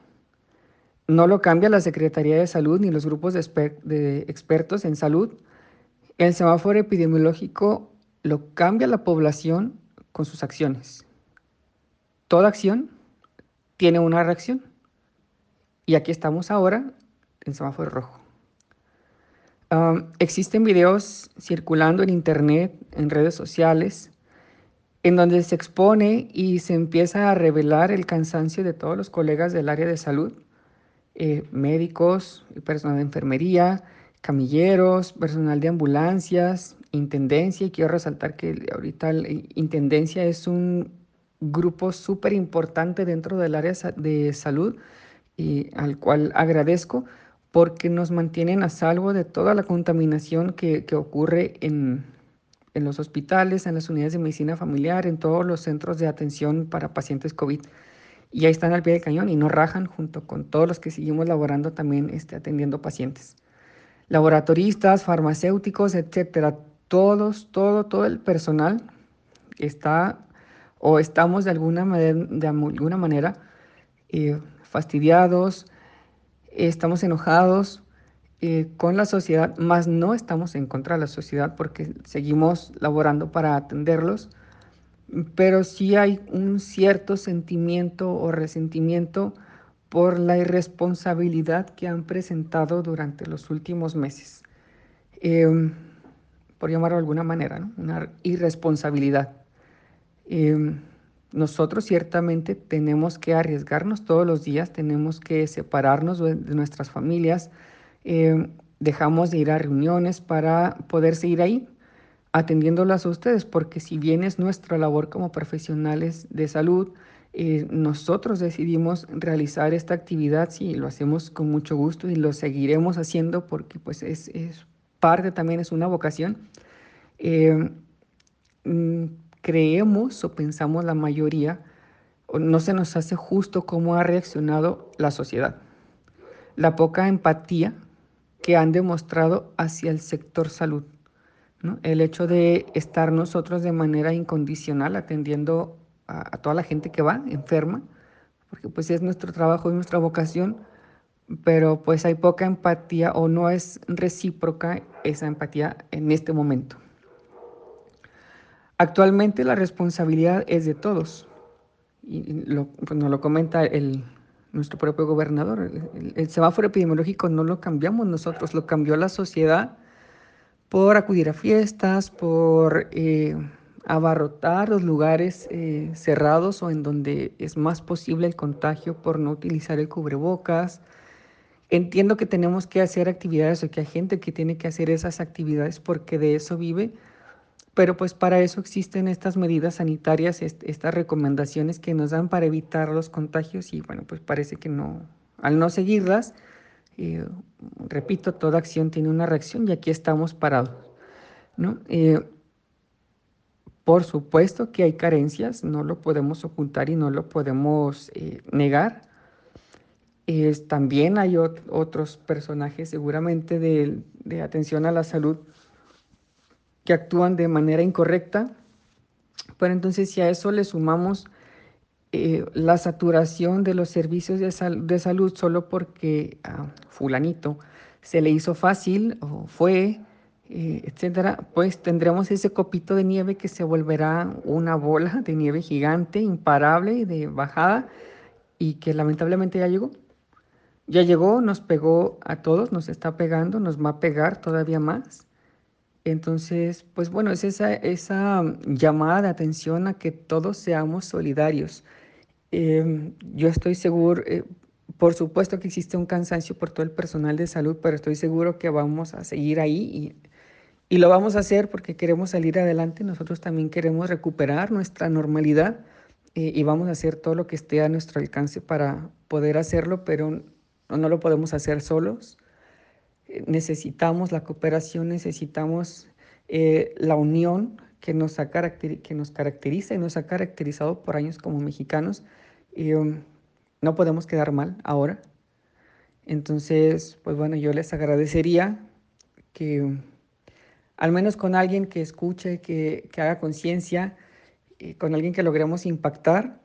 no lo cambia la Secretaría de Salud ni los grupos de, de expertos en salud. El semáforo epidemiológico lo cambia la población con sus acciones. Toda acción tiene una reacción. Y aquí estamos ahora en semáforo rojo. existen videos circulando en internet, en redes sociales, en donde se expone y se empieza a revelar el cansancio de todos los colegas del área de salud, eh, médicos, personal de enfermería, camilleros, personal de ambulancias, intendencia, y quiero resaltar que ahorita la intendencia es un grupo súper importante dentro del área de salud y al cual agradezco porque nos mantienen a salvo de toda la contaminación que, que ocurre en, en los hospitales, en las unidades de medicina familiar, en todos los centros de atención para pacientes COVID. Y ahí están al pie del cañón y no rajan junto con todos los que seguimos laborando también este, atendiendo pacientes. Laboratoristas, farmacéuticos, etcétera. Todos, todo, todo el personal está o estamos de alguna manera, de alguna manera eh, fastidiados, estamos enojados eh, con la sociedad, más no estamos en contra de la sociedad porque seguimos laborando para atenderlos, pero sí hay un cierto sentimiento o resentimiento por la irresponsabilidad que han presentado durante los últimos meses. Em, por llamarlo de alguna manera, una irresponsabilidad. Em, nosotros ciertamente tenemos que arriesgarnos todos los días, tenemos que separarnos de nuestras familias, eh, dejamos de ir a reuniones para poder seguir ahí atendiéndolas a ustedes, porque si bien es nuestra labor como profesionales de salud, eh, nosotros decidimos realizar esta actividad, sí, lo hacemos con mucho gusto y lo seguiremos haciendo porque pues es, parte también, es una vocación. Eh, mm, creemos o pensamos la mayoría, no se nos hace justo cómo ha reaccionado la sociedad. La poca empatía que han demostrado hacia el sector salud. El hecho de estar nosotros de manera incondicional atendiendo a, toda la gente que va enferma, porque pues es nuestro trabajo y nuestra vocación, pero pues hay poca empatía o no es recíproca esa empatía en este momento. Actualmente la responsabilidad es de todos, y lo, pues nos lo comenta el, nuestro propio gobernador. El, semáforo epidemiológico no lo cambiamos nosotros, lo cambió la sociedad por acudir a fiestas, por eh, abarrotar los lugares eh, cerrados o en donde es más posible el contagio por no utilizar el cubrebocas. Entiendo que tenemos que hacer actividades o que hay gente que tiene que hacer esas actividades porque de eso vive, pero pues para eso existen estas medidas sanitarias, estas recomendaciones que nos dan para evitar los contagios y bueno, pues parece que no, al no seguirlas, eh, repito, toda acción tiene una reacción y aquí estamos parados. ¿no? Eh, por supuesto que hay carencias, no lo podemos ocultar y no lo podemos eh, negar. también hay otros personajes seguramente de, de atención a la salud que actúan de manera incorrecta. Pero entonces si a eso le sumamos eh, la saturación de los servicios de, salud solo porque a fulanito se le hizo fácil o fue, eh, etcétera, pues tendremos ese copito de nieve que se volverá una bola de nieve gigante, imparable de bajada y que lamentablemente ya llegó. Ya llegó, nos pegó a todos, nos está pegando, nos va a pegar todavía más. Entonces, pues bueno, es esa, esa llamada de atención a que todos seamos solidarios. Em, yo estoy seguro, eh, por supuesto que existe un cansancio por todo el personal de salud, pero estoy seguro que vamos a seguir ahí y, y lo vamos a hacer porque queremos salir adelante. Nosotros también queremos recuperar nuestra normalidad eh, y vamos a hacer todo lo que esté a nuestro alcance para poder hacerlo, pero no lo podemos hacer solos necesitamos la cooperación, necesitamos eh, la unión que nos, ha que nos caracteriza y nos ha caracterizado por años como mexicanos. Y um, no podemos quedar mal ahora. Entonces, pues bueno, yo les agradecería que um, al menos con alguien que escuche, que, que haga conciencia, con alguien que logremos impactar,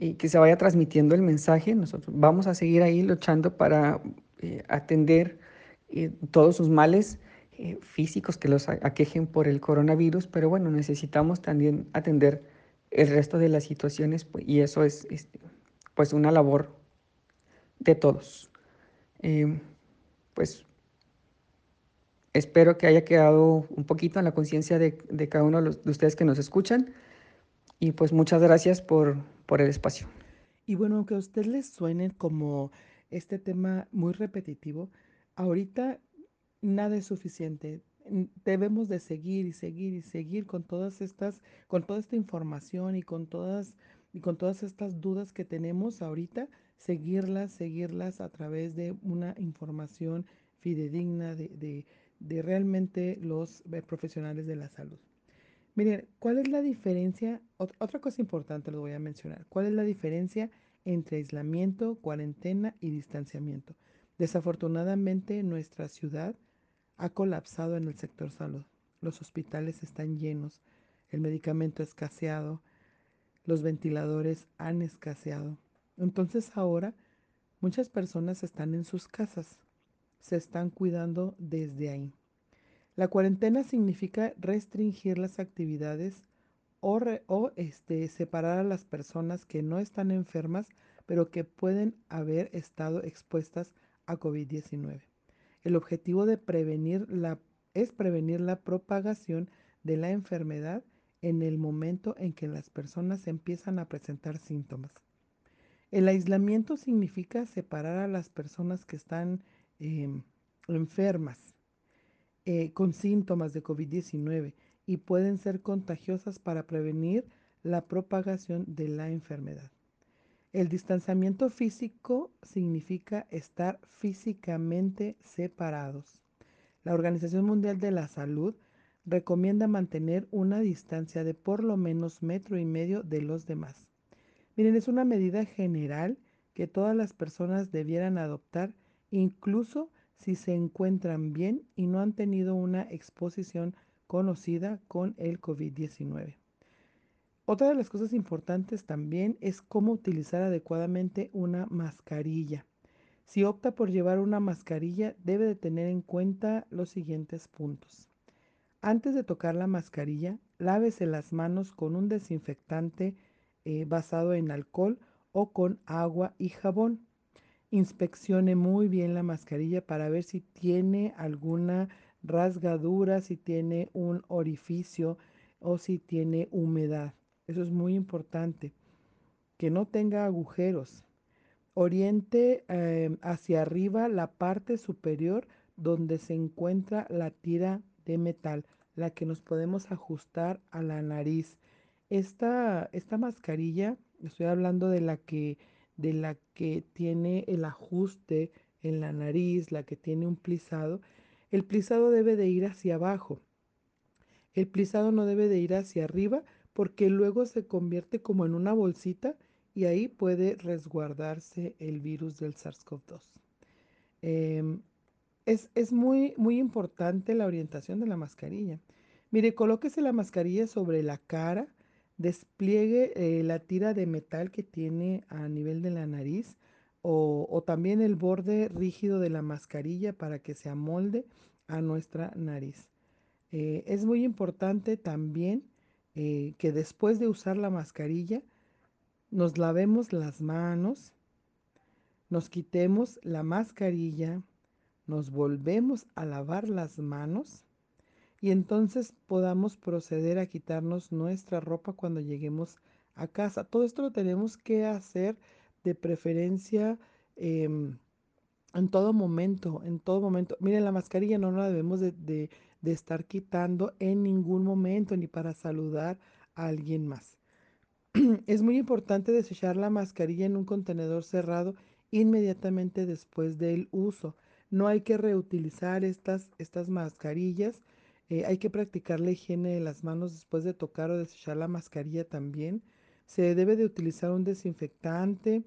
y que se vaya transmitiendo el mensaje. Nosotros vamos a seguir ahí luchando para eh, atender eh, todos sus males eh, físicos que los aquejen por el coronavirus, pero bueno, necesitamos también atender el resto de las situaciones pues, y eso es, pues una labor de todos. pues espero que haya quedado un poquito en la conciencia de, de, cada uno de ustedes que nos escuchan y pues muchas gracias por, por el espacio. Y bueno, aunque a usted les suene como este tema muy repetitivo, ahorita nada es suficiente. Debemos de seguir y seguir y seguir con todas estas, con toda esta información y con todas, y con todas estas dudas que tenemos ahorita, seguirlas, seguirlas a través de una información fidedigna de, de, de realmente los eh, profesionales de la salud. Miren, ¿cuál es la diferencia? otra cosa importante lo voy a mencionar. ¿Cuál es la diferencia entre aislamiento, cuarentena y distanciamiento? Desafortunadamente, nuestra ciudad ha colapsado en el sector salud. Los hospitales están llenos, el medicamento escaseado, los ventiladores han escaseado. Entonces ahora muchas personas están en sus casas, se están cuidando desde ahí. La cuarentena significa restringir las actividades o, este, separar a las personas que no están enfermas, pero que pueden haber estado expuestas a COVID-19. El objetivo de prevenir la, es prevenir la propagación de la enfermedad en el momento en que las personas empiezan a presentar síntomas. El aislamiento significa separar a las personas que están em, enfermas eh, con síntomas de COVID-19 y pueden ser contagiosas para prevenir la propagación de la enfermedad. El distanciamiento físico significa estar físicamente separados. La Organización Mundial de la Salud recomienda mantener una distancia de por lo menos metro y medio de los demás. Miren, es una medida general que todas las personas debieran adoptar, incluso si se encuentran bien y no han tenido una exposición conocida con el COVID-19. Otra de las cosas importantes también es cómo utilizar adecuadamente una mascarilla. Si opta por llevar una mascarilla, debe de tener en cuenta los siguientes puntos. Antes de tocar la mascarilla, lávese las manos con un desinfectante eh, basado en alcohol o con agua y jabón. Inspeccione muy bien la mascarilla para ver si tiene alguna rasgadura, si tiene un orificio o si tiene humedad. Eso es muy importante. Que no tenga agujeros. Oriente em, hacia arriba la parte superior donde se encuentra la tira de metal, la que nos podemos ajustar a la nariz. Esta, esta mascarilla, estoy hablando de la que de la que tiene el ajuste en la nariz, la que tiene un plisado, el plisado debe de ir hacia abajo. El plisado no debe de ir hacia arriba porque luego se convierte como en una bolsita y ahí puede resguardarse el virus del SARS-CoV-2. Em, es, es, muy, muy importante la orientación de la mascarilla. Mire, colóquese la mascarilla sobre la cara, despliegue eh, la tira de metal que tiene a nivel de la nariz o, también el borde rígido de la mascarilla para que se amolde a nuestra nariz. Eh, es muy importante también eh, que después de usar la mascarilla nos lavemos las manos, nos quitemos la mascarilla, nos volvemos a lavar las manos y entonces podamos proceder a quitarnos nuestra ropa cuando lleguemos a casa. Todo esto lo tenemos que hacer de preferencia em, en todo momento, en todo momento. Miren, la mascarilla no la debemos de, de estar quitando en ningún momento ni para saludar a alguien más. es muy importante desechar la mascarilla en un contenedor cerrado inmediatamente después del uso. No hay que reutilizar estas, estas mascarillas eh, hay que practicar la higiene de las manos después de tocar o desechar la mascarilla también. Se debe de utilizar un desinfectante,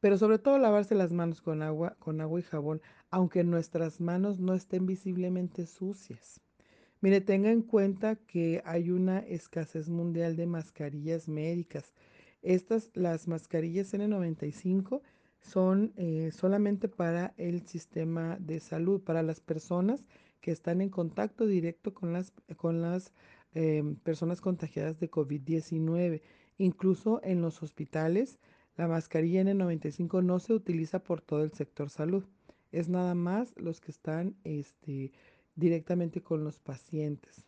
pero sobre todo lavarse las manos con agua, con agua y jabón, aunque nuestras manos no estén visiblemente sucias. Mire, tenga en cuenta que hay una escasez mundial de mascarillas médicas. Estas, las mascarillas N95, son eh, solamente para el sistema de salud, para las personas que están en contacto directo con las, con las em, personas contagiadas de COVID-19. Incluso en los hospitales, la mascarilla N95 no se utiliza por todo el sector salud. Es nada más los que están este, directamente con los pacientes.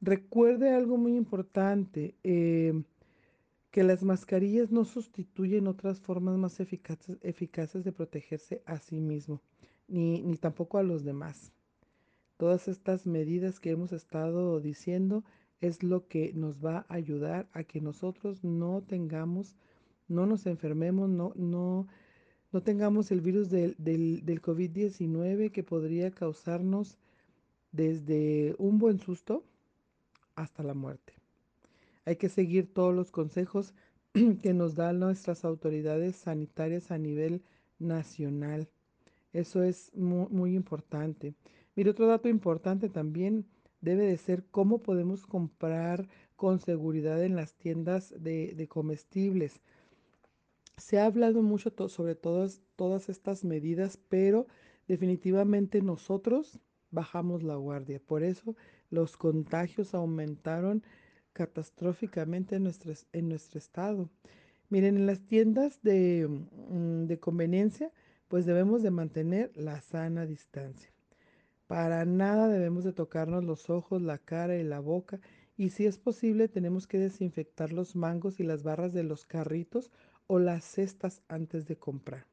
Recuerde algo muy importante. Eh, que las mascarillas no sustituyen otras formas más eficaces, eficaces de protegerse a sí mismo, ni, ni tampoco a los demás. Todas estas medidas que hemos estado diciendo es lo que nos va a ayudar a que nosotros no tengamos, no nos enfermemos, no, no, no tengamos el virus del, del, del COVID-19 que podría causarnos desde un buen susto hasta la muerte. Hay que seguir todos los consejos que nos dan nuestras autoridades sanitarias a nivel nacional. Eso es muy, importante. Mire, otro dato importante también debe de ser cómo podemos comprar con seguridad en las tiendas de, comestibles. Se ha hablado mucho sobre todas, todas estas medidas, pero definitivamente nosotros bajamos la guardia. Por eso los contagios aumentaron catastróficamente en nuestro, en nuestro estado. Miren, en las tiendas de, mm, de conveniencia, pues debemos de mantener la sana distancia. Para nada debemos de tocarnos los ojos, la cara y la boca. Y si es posible, tenemos que desinfectar los mangos y las barras de los carritos o las cestas antes de comprar.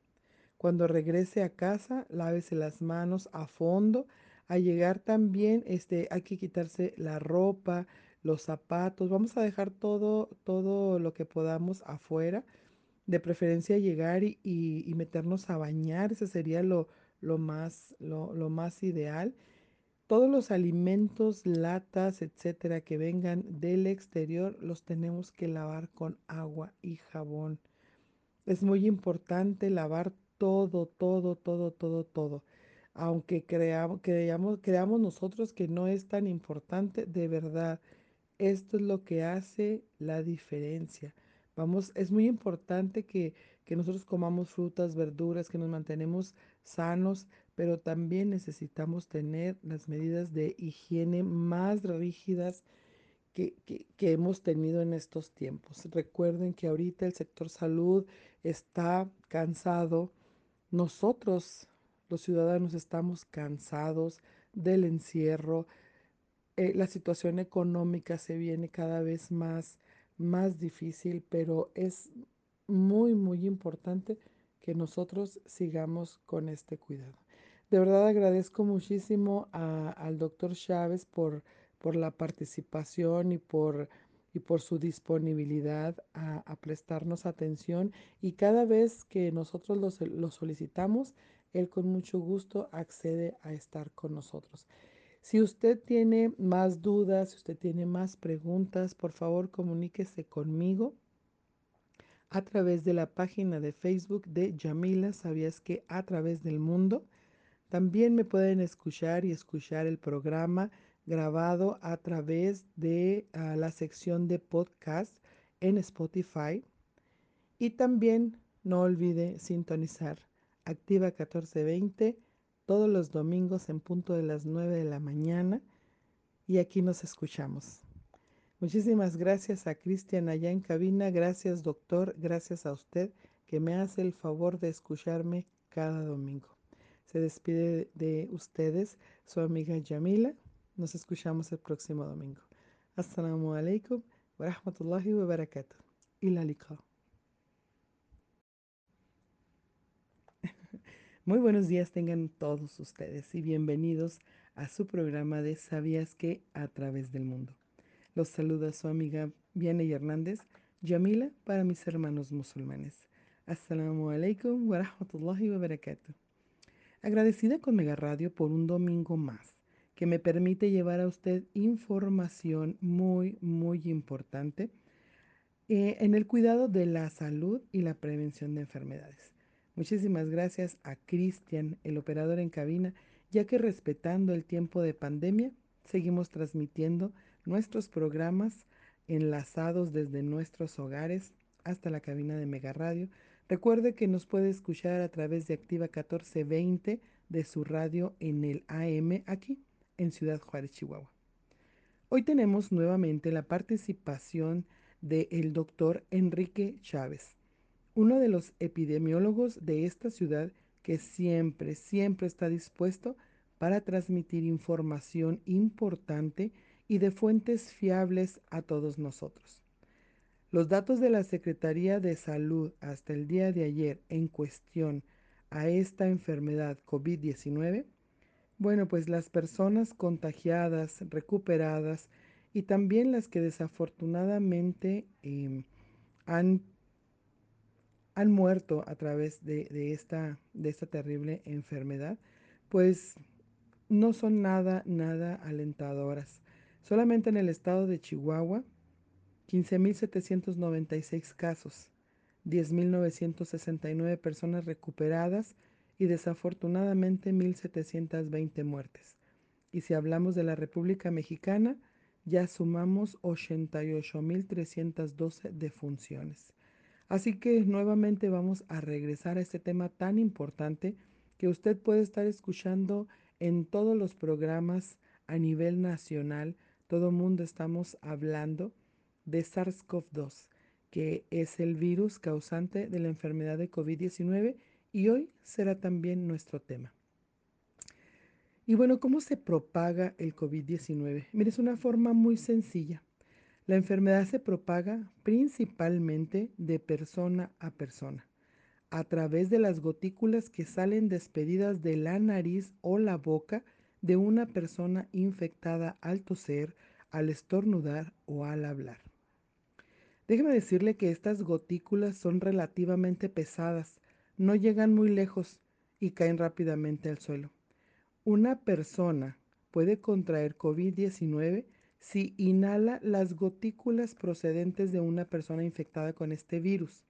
Cuando regrese a casa, lávese las manos a fondo. A llegar también, este, hay que quitarse la ropa, los zapatos, vamos a dejar todo, todo lo que podamos afuera, de preferencia llegar y, meternos a bañar, ese sería lo, lo más, lo, lo, más ideal. Todos los alimentos, latas, etcétera, que vengan del exterior, los tenemos que lavar con agua y jabón. Es muy importante lavar todo, todo, todo, todo, todo. Aunque creamos, creamos, nosotros que no es tan importante, de verdad esto es lo que hace la diferencia. Vamos, es muy importante que, que nosotros comamos frutas, verduras, que nos mantenemos sanos, pero también necesitamos tener las medidas de higiene más rígidas que, hemos tenido en estos tiempos. Recuerden que ahorita el sector salud está cansado. Nosotros, los ciudadanos, estamos cansados del encierro, eh, la situación económica se viene cada vez más, más difícil, pero es muy, muy importante que nosotros sigamos con este cuidado. De verdad agradezco muchísimo al doctor Chávez por, por la participación y por, y por su disponibilidad a, prestarnos atención y cada vez que nosotros lo solicitamos, él con mucho gusto accede a estar con nosotros. Si usted tiene más dudas, si usted tiene más preguntas, por favor comuníquese conmigo a través de la página de Facebook de Yamila, ¿sabías que a través del mundo? También me pueden escuchar y escuchar el programa grabado a través de ah, la sección de podcast en Spotify. Y también no olvide sintonizar Activa 1420 todos los domingos en punto de las 9 de la mañana y aquí nos escuchamos. Muchísimas gracias a Cristian allá en cabina, gracias doctor, gracias a usted que me hace el favor de escucharme cada domingo. Se despide de ustedes su amiga Yamila. Nos escuchamos el próximo domingo. Assalamu alaikum wa rahmatullahi wa barakatuh. Ila Muy buenos días tengan todos ustedes y bienvenidos a su programa de Sabías que a través del mundo. Los saluda su amiga Vianey Hernández, Yamila para mis hermanos musulmanes. Assalamu alaikum wa rahmatullahi wa barakatuh. Agradecida con Mega Radio por un domingo más que me permite llevar a usted información muy, muy importante eh, en el cuidado de la salud y la prevención de enfermedades. Muchísimas gracias a Cristian, el operador en cabina, ya que respetando el tiempo de pandemia, seguimos transmitiendo nuestros programas enlazados desde nuestros hogares hasta la cabina de Mega Radio. Recuerde que nos puede escuchar a través de Activa 1420 de su radio en el AM aquí en Ciudad Juárez, Chihuahua. Hoy tenemos nuevamente la participación del doctor Enrique Chávez, uno de los epidemiólogos de esta ciudad que siempre, siempre está dispuesto para transmitir información importante y de fuentes fiables a todos nosotros. Los datos de la Secretaría de Salud hasta el día de ayer en cuestión a esta enfermedad COVID-19, bueno, pues las personas contagiadas, recuperadas y también las que desafortunadamente eh, han han muerto a través de, esta, de esta terrible enfermedad, pues no son nada, nada alentadoras. Solamente en el estado de Chihuahua, 15.796 casos, 10.969 personas recuperadas y desafortunadamente 1.720 muertes. Y si hablamos de la República Mexicana, ya sumamos 88.312 defunciones. Así que nuevamente vamos a regresar a este tema tan importante que usted puede estar escuchando en todos los programas a nivel nacional. Todo mundo estamos hablando de SARS-CoV-2, que es el virus causante de la enfermedad de COVID-19 y hoy será también nuestro tema. Y bueno, ¿cómo se propaga el COVID-19? Mire, es una forma muy sencilla. La enfermedad se propaga principalmente de persona a persona, a través de las gotículas que salen despedidas de la nariz o la boca de una persona infectada al toser, al estornudar o al hablar. Déjeme decirle que estas gotículas son relativamente pesadas, no llegan muy lejos y caen rápidamente al suelo. Una persona puede contraer COVID-19 si inhala las gotículas procedentes de una persona infectada con este virus.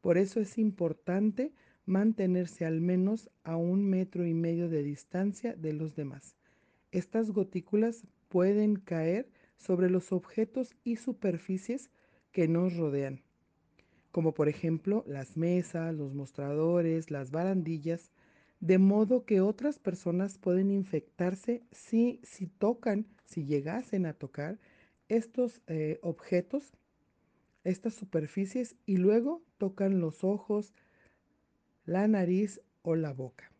Por eso es importante mantenerse al menos a un metro y medio de distancia de los demás. Estas gotículas pueden caer sobre los objetos y superficies que nos rodean, como por ejemplo las mesas, los mostradores, las barandillas, de modo que otras personas pueden infectarse si, si tocan, si llegasen a tocar estos eh, objetos, estas superficies y luego tocan los ojos, la nariz o la boca.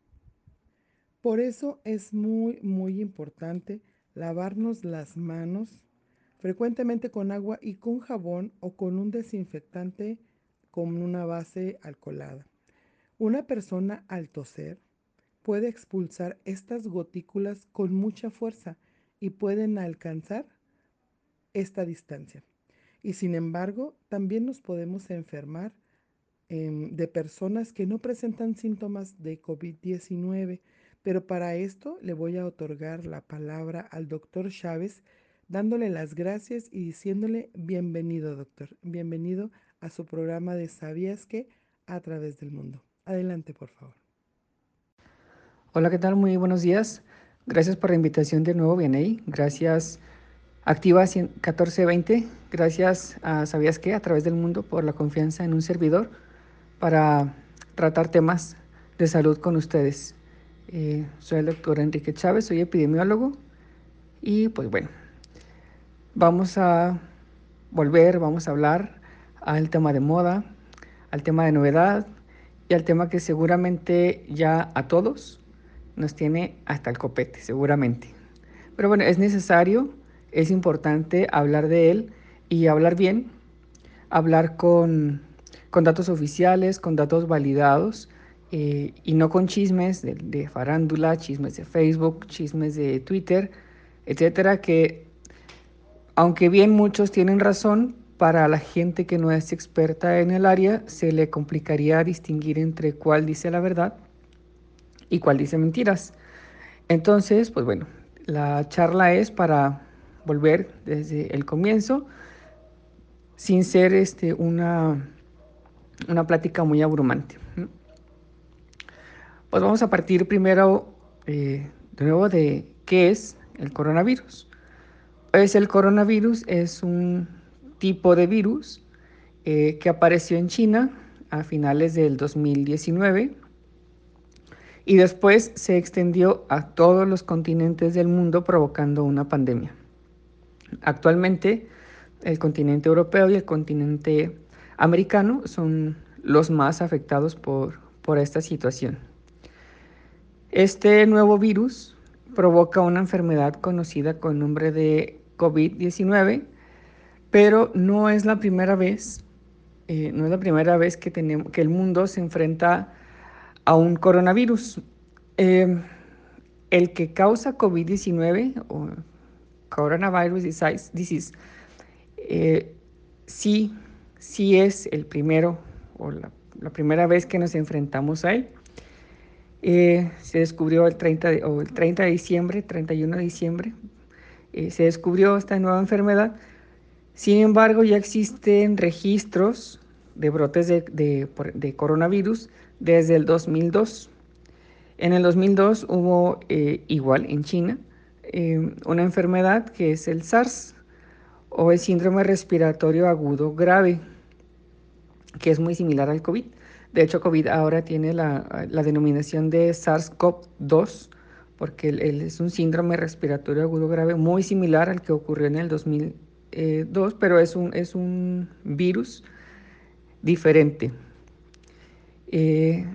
Por eso es muy, muy importante lavarnos las manos frecuentemente con agua y con jabón o con un desinfectante con una base alcoholada. Una persona al toser puede expulsar estas gotículas con mucha fuerza y pueden alcanzar esta distancia. Y sin embargo, también nos podemos enfermar em, de personas que no presentan síntomas de COVID-19, pero para esto le voy a otorgar la palabra al doctor Chávez, dándole las gracias y diciéndole bienvenido, doctor, bienvenido a su programa de Sabías que a través del mundo. Adelante, por favor. Hola, ¿qué tal? Muy buenos días. Gracias por la invitación de nuevo, ahí. Gracias Activa 1420. Gracias a Sabías qué a través del mundo por la confianza en un servidor para tratar temas de salud con ustedes. Eh, soy el doctor Enrique Chávez, soy epidemiólogo y pues bueno, vamos a volver, vamos a hablar al tema de moda, al tema de novedad y al tema que seguramente ya a todos nos tiene hasta el copete, seguramente. Pero bueno, es necesario, es importante hablar de él y hablar bien, hablar con, datos oficiales, con datos validados eh, y no con chismes de, farándula, chismes de Facebook, chismes de Twitter, etcétera, que aunque bien muchos tienen razón, para la gente que no es experta en el área se le complicaría distinguir entre cuál dice la verdad y cuál dice mentiras. Entonces, pues bueno, la charla es para volver desde el comienzo, sin ser este, una, una plática muy abrumante. Pues vamos a partir primero eh, de nuevo de qué es el coronavirus. Pues el coronavirus es un tipo de virus eh, que apareció en China a finales del 2019 y después se extendió a todos los continentes del mundo provocando una pandemia. Actualmente el continente europeo y el continente americano son los más afectados por, por esta situación. Este nuevo virus provoca una enfermedad conocida con nombre de COVID-19, pero no es la primera vez, eh, no es la primera vez que, tenemos, que el mundo se enfrenta a un coronavirus. Eh, el que causa COVID-19 o coronavirus disease, eh, sí, es el primero o la, primera vez que nos enfrentamos a él. Eh, se descubrió el 30 de, o el 30 de diciembre, 31 de diciembre, se descubrió esta nueva enfermedad. Sin embargo, ya existen registros de brotes de, coronavirus desde el 2002. En el 2002 hubo eh, igual en China eh, una enfermedad que es el SARS o el síndrome respiratorio agudo grave, que es muy similar al COVID. De hecho, COVID ahora tiene la, denominación de SARS-CoV-2 porque es un síndrome respiratorio agudo grave muy similar al que ocurrió en el 2002, pero es un, es un virus diferente. Eh,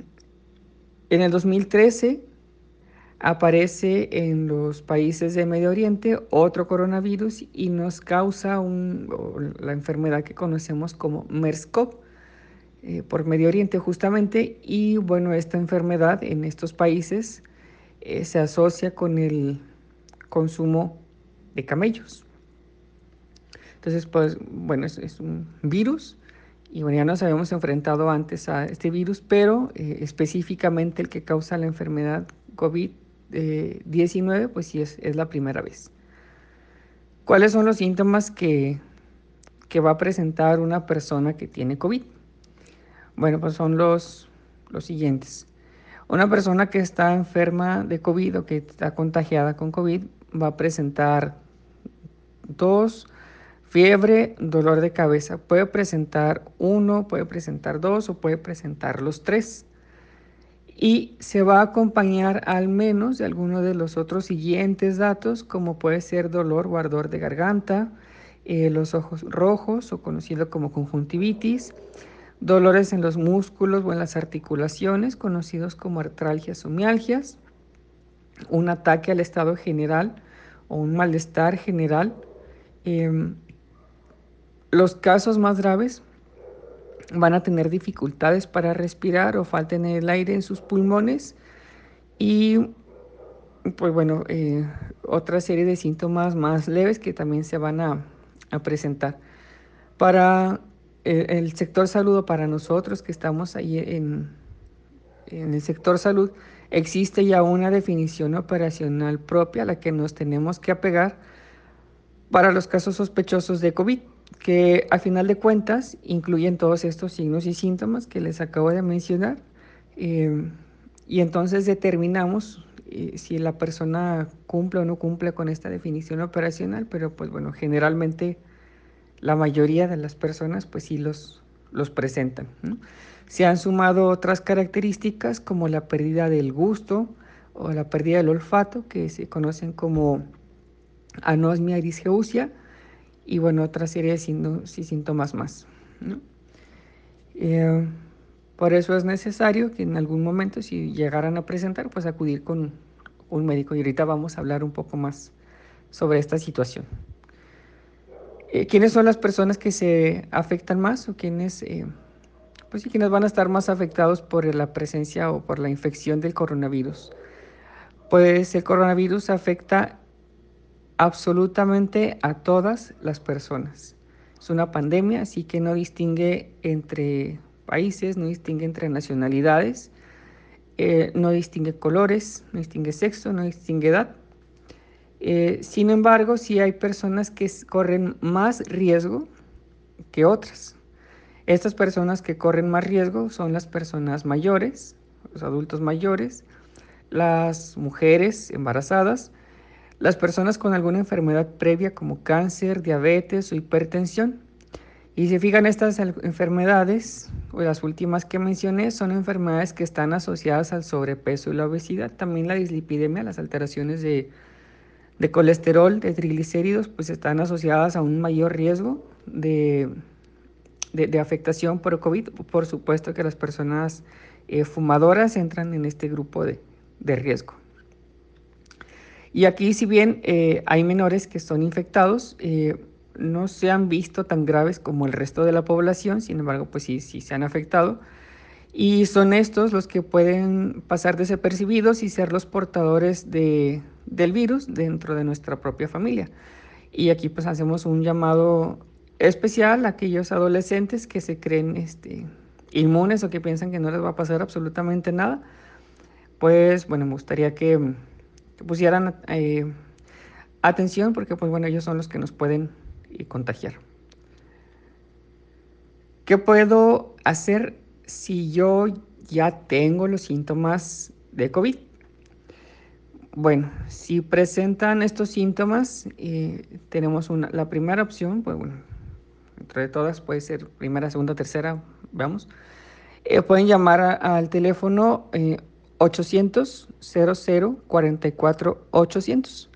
en el 2013 aparece en los países de Medio Oriente otro coronavirus y nos causa la enfermedad que conocemos como MERS-CoV eh, por Medio Oriente justamente y bueno, esta enfermedad en estos países eh, se asocia con el consumo de camellos. Entonces, pues bueno, es un virus y bueno, ya nos habíamos enfrentado antes a este virus, pero eh, específicamente el que causa la enfermedad COVID-19, pues sí es, es, la primera vez. ¿Cuáles son los síntomas que, que, va a presentar una persona que tiene COVID? Bueno, pues son los, los siguientes. Una persona que está enferma de COVID o que está contagiada con COVID va a presentar dos Fiebre, dolor de cabeza. Puede presentar uno, puede presentar dos o puede presentar los tres. Y se va a acompañar al menos de alguno de los otros siguientes datos, como puede ser dolor o ardor de garganta, eh, los ojos rojos o conocido como conjuntivitis, dolores en los músculos o en las articulaciones, conocidos como artralgias o mialgias, un ataque al estado general o un malestar general, em, los casos más graves van a tener dificultades para respirar o falten el aire en sus pulmones y pues bueno, eh, otra serie de síntomas más leves que también se van a, presentar. Para el, el, sector salud, para nosotros que estamos ahí en, en el sector salud, existe ya una definición operacional propia a la que nos tenemos que apegar para los casos sospechosos de COVID que al final de cuentas incluyen todos estos signos y síntomas que les acabo de mencionar. Eh, y entonces determinamos eh, si la persona cumple o no cumple con esta definición operacional, pero pues bueno, generalmente la mayoría de las personas pues sí los, los presentan. Se han sumado otras características como la pérdida del gusto o la pérdida del olfato, que se conocen como anosmia y disgeusia, y bueno, otra serie de síntomas más. Eh, por eso es necesario que en algún momento, si llegaran a presentar, pues acudir con un médico. Y ahorita vamos a hablar un poco más sobre esta situación. Eh, ¿Quiénes son las personas que se afectan más o quiénes, eh, pues sí, quiénes van a estar más afectados por la presencia o por la infección del coronavirus? Pues el coronavirus afecta absolutamente a todas las personas. Es una pandemia, así que no distingue entre países, no distingue entre nacionalidades, eh, no distingue colores, no distingue sexo, no distingue edad. Eh, sin embargo, sí hay personas que corren más riesgo que otras. Estas personas que corren más riesgo son las personas mayores, los adultos mayores, las mujeres embarazadas, las personas con alguna enfermedad previa como cáncer, diabetes o hipertensión. Y si fijan, estas enfermedades, o las últimas que mencioné, son enfermedades que están asociadas al sobrepeso y la obesidad. También la dislipidemia, las alteraciones de, de colesterol, de triglicéridos, pues están asociadas a un mayor riesgo de, de, afectación por COVID. Por supuesto que las personas eh, fumadoras entran en este grupo de, de riesgo. Y aquí, si bien eh, hay menores que son infectados, eh, no se han visto tan graves como el resto de la población, sin embargo, pues sí, sí se han afectado. Y son estos los que pueden pasar desapercibidos y ser los portadores de, del virus dentro de nuestra propia familia. Y aquí pues hacemos un llamado especial a aquellos adolescentes que se creen este, inmunes o que piensan que no les va a pasar absolutamente nada. Pues bueno, me gustaría que, pusieran eh, atención porque pues bueno, ellos son los que nos pueden y contagiar. ¿Qué puedo hacer si yo ya tengo los síntomas de COVID? Bueno, si presentan estos síntomas, eh, tenemos una, la primera opción, pues bueno, entre todas puede ser primera, segunda, tercera, vamos. Eh, pueden llamar al teléfono 800 00 44 800.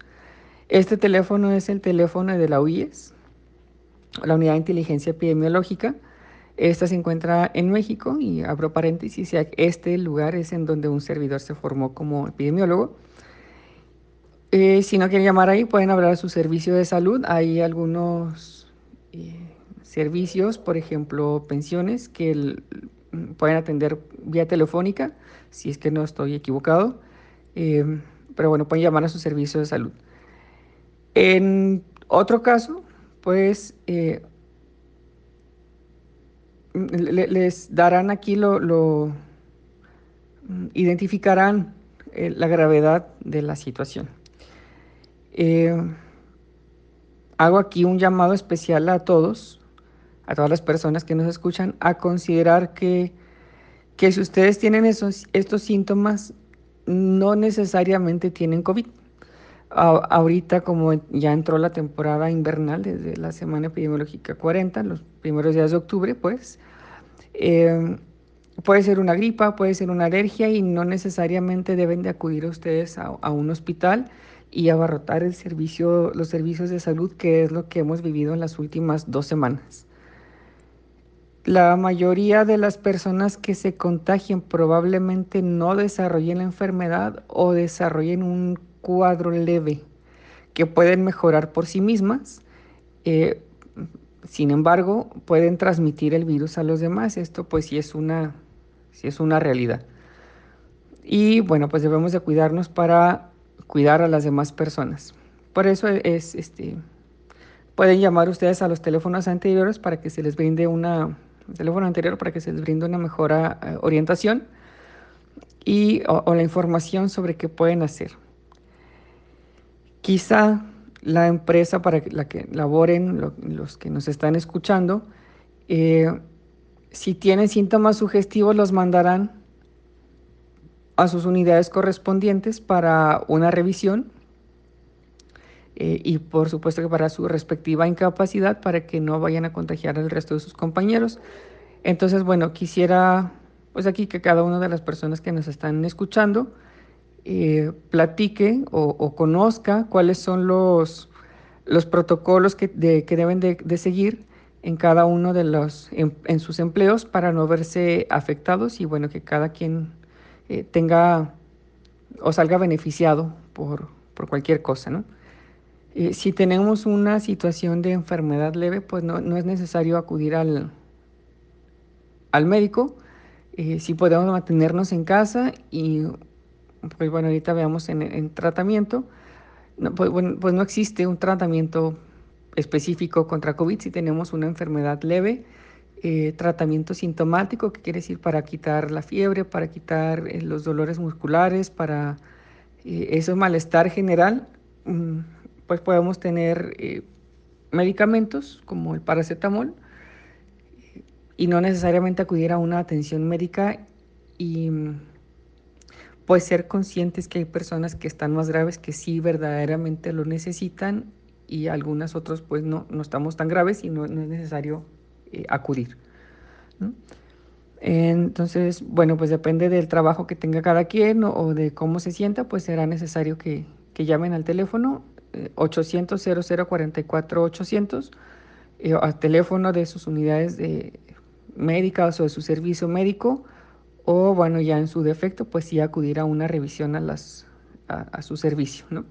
Este teléfono es el teléfono de la UIES, la Unidad de Inteligencia Epidemiológica. Esta se encuentra en México y abro paréntesis, este lugar es en donde un servidor se formó como epidemiólogo. Eh, si no quieren llamar ahí, pueden hablar a su servicio de salud. Hay algunos eh, servicios, por ejemplo, pensiones, que pueden atender vía telefónica, si es que no estoy equivocado. Eh, pero bueno, pueden llamar a su servicio de salud. En otro caso, pues eh, les darán aquí lo, identificarán eh, la gravedad de la situación. Hago aquí un llamado especial a todos, a todas las personas que nos escuchan, a considerar que, que si ustedes tienen esos, estos síntomas, no necesariamente tienen COVID ahorita como ya entró la temporada invernal desde la semana epidemiológica 40, los primeros días de octubre, pues em, puede ser una gripa, puede ser una alergia y no necesariamente deben de acudir ustedes a, a, un hospital y abarrotar el servicio, los servicios de salud, que es lo que hemos vivido en las últimas dos semanas. La mayoría de las personas que se contagien probablemente no desarrollen la enfermedad o desarrollen un cuadro leve que pueden mejorar por sí mismas. Eh, sin embargo, pueden transmitir el virus a los demás. Esto pues sí es una, sí es una realidad. Y bueno, pues debemos de cuidarnos para cuidar a las demás personas. Por eso es, este, pueden llamar ustedes a los teléfonos anteriores para que se les brinde una, teléfono anterior para que se les brinde una mejor eh, orientación y o la información sobre qué pueden hacer. Quizá la empresa para la que laboren, los que nos están escuchando, eh, si tienen síntomas sugestivos, los mandarán a sus unidades correspondientes para una revisión eh, y por supuesto que para su respectiva incapacidad para que no vayan a contagiar al resto de sus compañeros. Entonces, bueno, quisiera pues aquí que cada una de las personas que nos están escuchando eh, platique o, conozca cuáles son los, los protocolos que, deben de, seguir en cada uno de los, en, sus empleos para no verse afectados y bueno, que cada quien eh, tenga o salga beneficiado por, cualquier cosa, ¿no? Eh, si tenemos una situación de enfermedad leve, pues no, es necesario acudir al, al médico. si podemos mantenernos en casa y pues bueno, ahorita veamos en, tratamiento, no, pues, bueno, pues no existe un tratamiento específico contra COVID si tenemos una enfermedad leve, eh, tratamiento sintomático, que quiere decir para quitar la fiebre, para quitar eh, los dolores musculares, para eh, ese malestar general, mm, pues podemos tener medicamentos como el paracetamol y no necesariamente acudir a una atención médica y pues ser conscientes que hay personas que están más graves que sí verdaderamente lo necesitan y algunas otras pues no, no estamos tan graves y no, no es necesario eh, acudir. Entonces, bueno, pues depende del trabajo que tenga cada quien o, de cómo se sienta, pues será necesario que, que llamen al teléfono 800 0044 800 al teléfono de sus unidades de médicas o de su servicio médico o bueno ya en su defecto pues sí acudir a una revisión a las a, su servicio ¿no?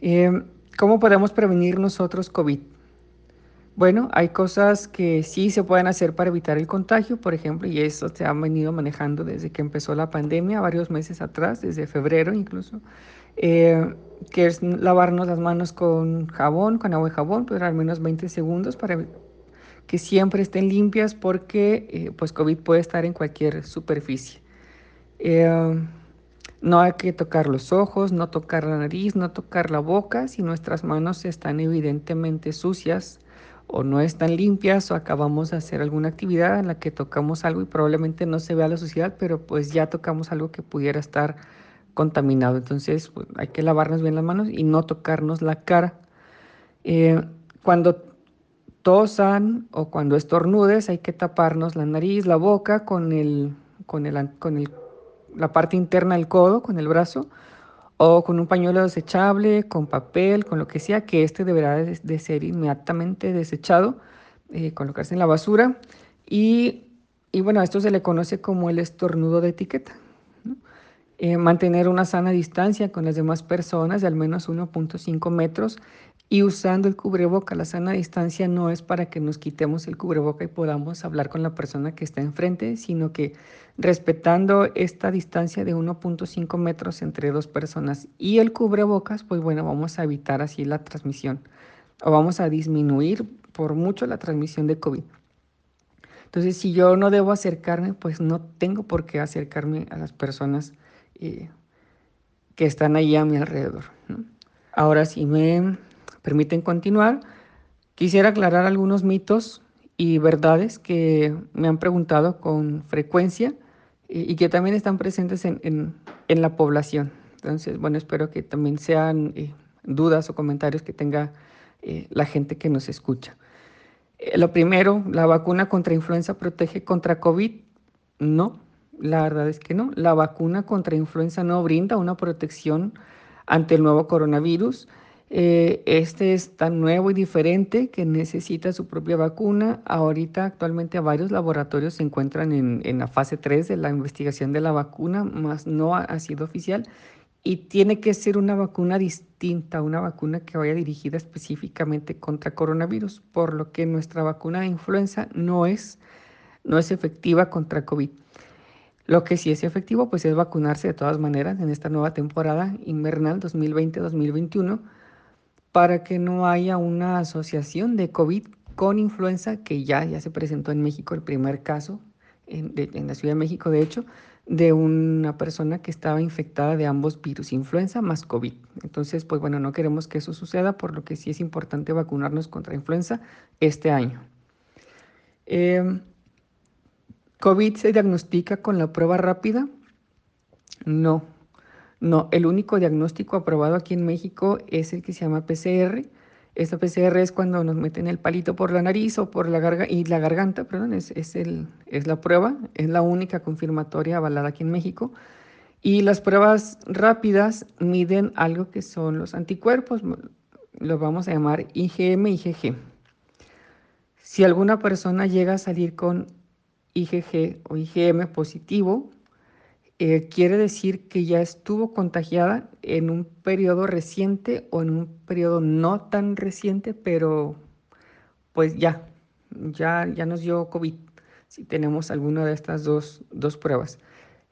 Eh, ¿Cómo podemos prevenir nosotros COVID? Bueno, hay cosas que sí se pueden hacer para evitar el contagio, por ejemplo, y eso se ha venido manejando desde que empezó la pandemia, varios meses atrás, desde febrero incluso, eh, que es lavarnos las manos con jabón, con agua y jabón, pero al menos 20 segundos para que siempre estén limpias porque eh, pues COVID puede estar en cualquier superficie. Eh, no hay que tocar los ojos, no tocar la nariz, no tocar la boca si nuestras manos están evidentemente sucias o no están limpias o acabamos de hacer alguna actividad en la que tocamos algo y probablemente no se vea la suciedad, pero pues ya tocamos algo que pudiera estar contaminado. Entonces pues, hay que lavarnos bien las manos y no tocarnos la cara. Eh, cuando tosan o cuando estornudes hay que taparnos la nariz, la boca con, el, con, el, con el, la parte interna del codo, con el brazo o con un pañuelo desechable, con papel, con lo que sea, que este deberá de, ser inmediatamente desechado, eh, colocarse en la basura. Y, y, bueno, esto se le conoce como el estornudo de etiqueta. Eh, mantener una sana distancia con las demás personas de al menos 1.5 metros y usando el cubreboca. La sana distancia no es para que nos quitemos el cubreboca y podamos hablar con la persona que está enfrente, sino que respetando esta distancia de 1.5 metros entre dos personas y el cubrebocas, pues bueno, vamos a evitar así la transmisión o vamos a disminuir por mucho la transmisión de COVID. Entonces, si yo no debo acercarme, pues no tengo por qué acercarme a las personas que están ahí a mi alrededor. Ahora, si me permiten continuar, quisiera aclarar algunos mitos y verdades que me han preguntado con frecuencia y, que también están presentes en, en, la población. Entonces, bueno, espero que también sean eh, dudas o comentarios que tenga eh, la gente que nos escucha. Eh, lo primero, ¿la vacuna contra influenza protege contra COVID? No, la verdad es que no. La vacuna contra influenza no brinda una protección ante el nuevo coronavirus. Eh, este es tan nuevo y diferente que necesita su propia vacuna. Ahorita actualmente varios laboratorios se encuentran en, la fase 3 de la investigación de la vacuna, más no ha, sido oficial. Y tiene que ser una vacuna distinta, una vacuna que vaya dirigida específicamente contra coronavirus, por lo que nuestra vacuna de influenza no es, no es efectiva contra COVID. Lo que sí es efectivo pues es vacunarse de todas maneras en esta nueva temporada invernal 2020-2021 para que no haya una asociación de COVID con influenza, que ya, ya se presentó en México el primer caso, en, la Ciudad de México de hecho, de una persona que estaba infectada de ambos virus, influenza más COVID. Entonces, pues bueno, no queremos que eso suceda, por lo que sí es importante vacunarnos contra influenza este año. Em, ¿COVID se diagnostica con la prueba rápida? No, no, el único diagnóstico aprobado aquí en México es el que se llama PCR. Esta PCR es cuando nos meten el palito por la nariz o por la garganta, y la garganta, perdón, es, es, el, es la prueba, es la única confirmatoria avalada aquí en México. Y las pruebas rápidas miden algo que son los anticuerpos, lo vamos a llamar IgM y IgG. Si alguna persona llega a salir con IgG o IgM positivo, eh, quiere decir que ya estuvo contagiada en un periodo reciente o en un periodo no tan reciente, pero pues ya, ya, ya nos dio COVID si tenemos alguna de estas dos, dos pruebas.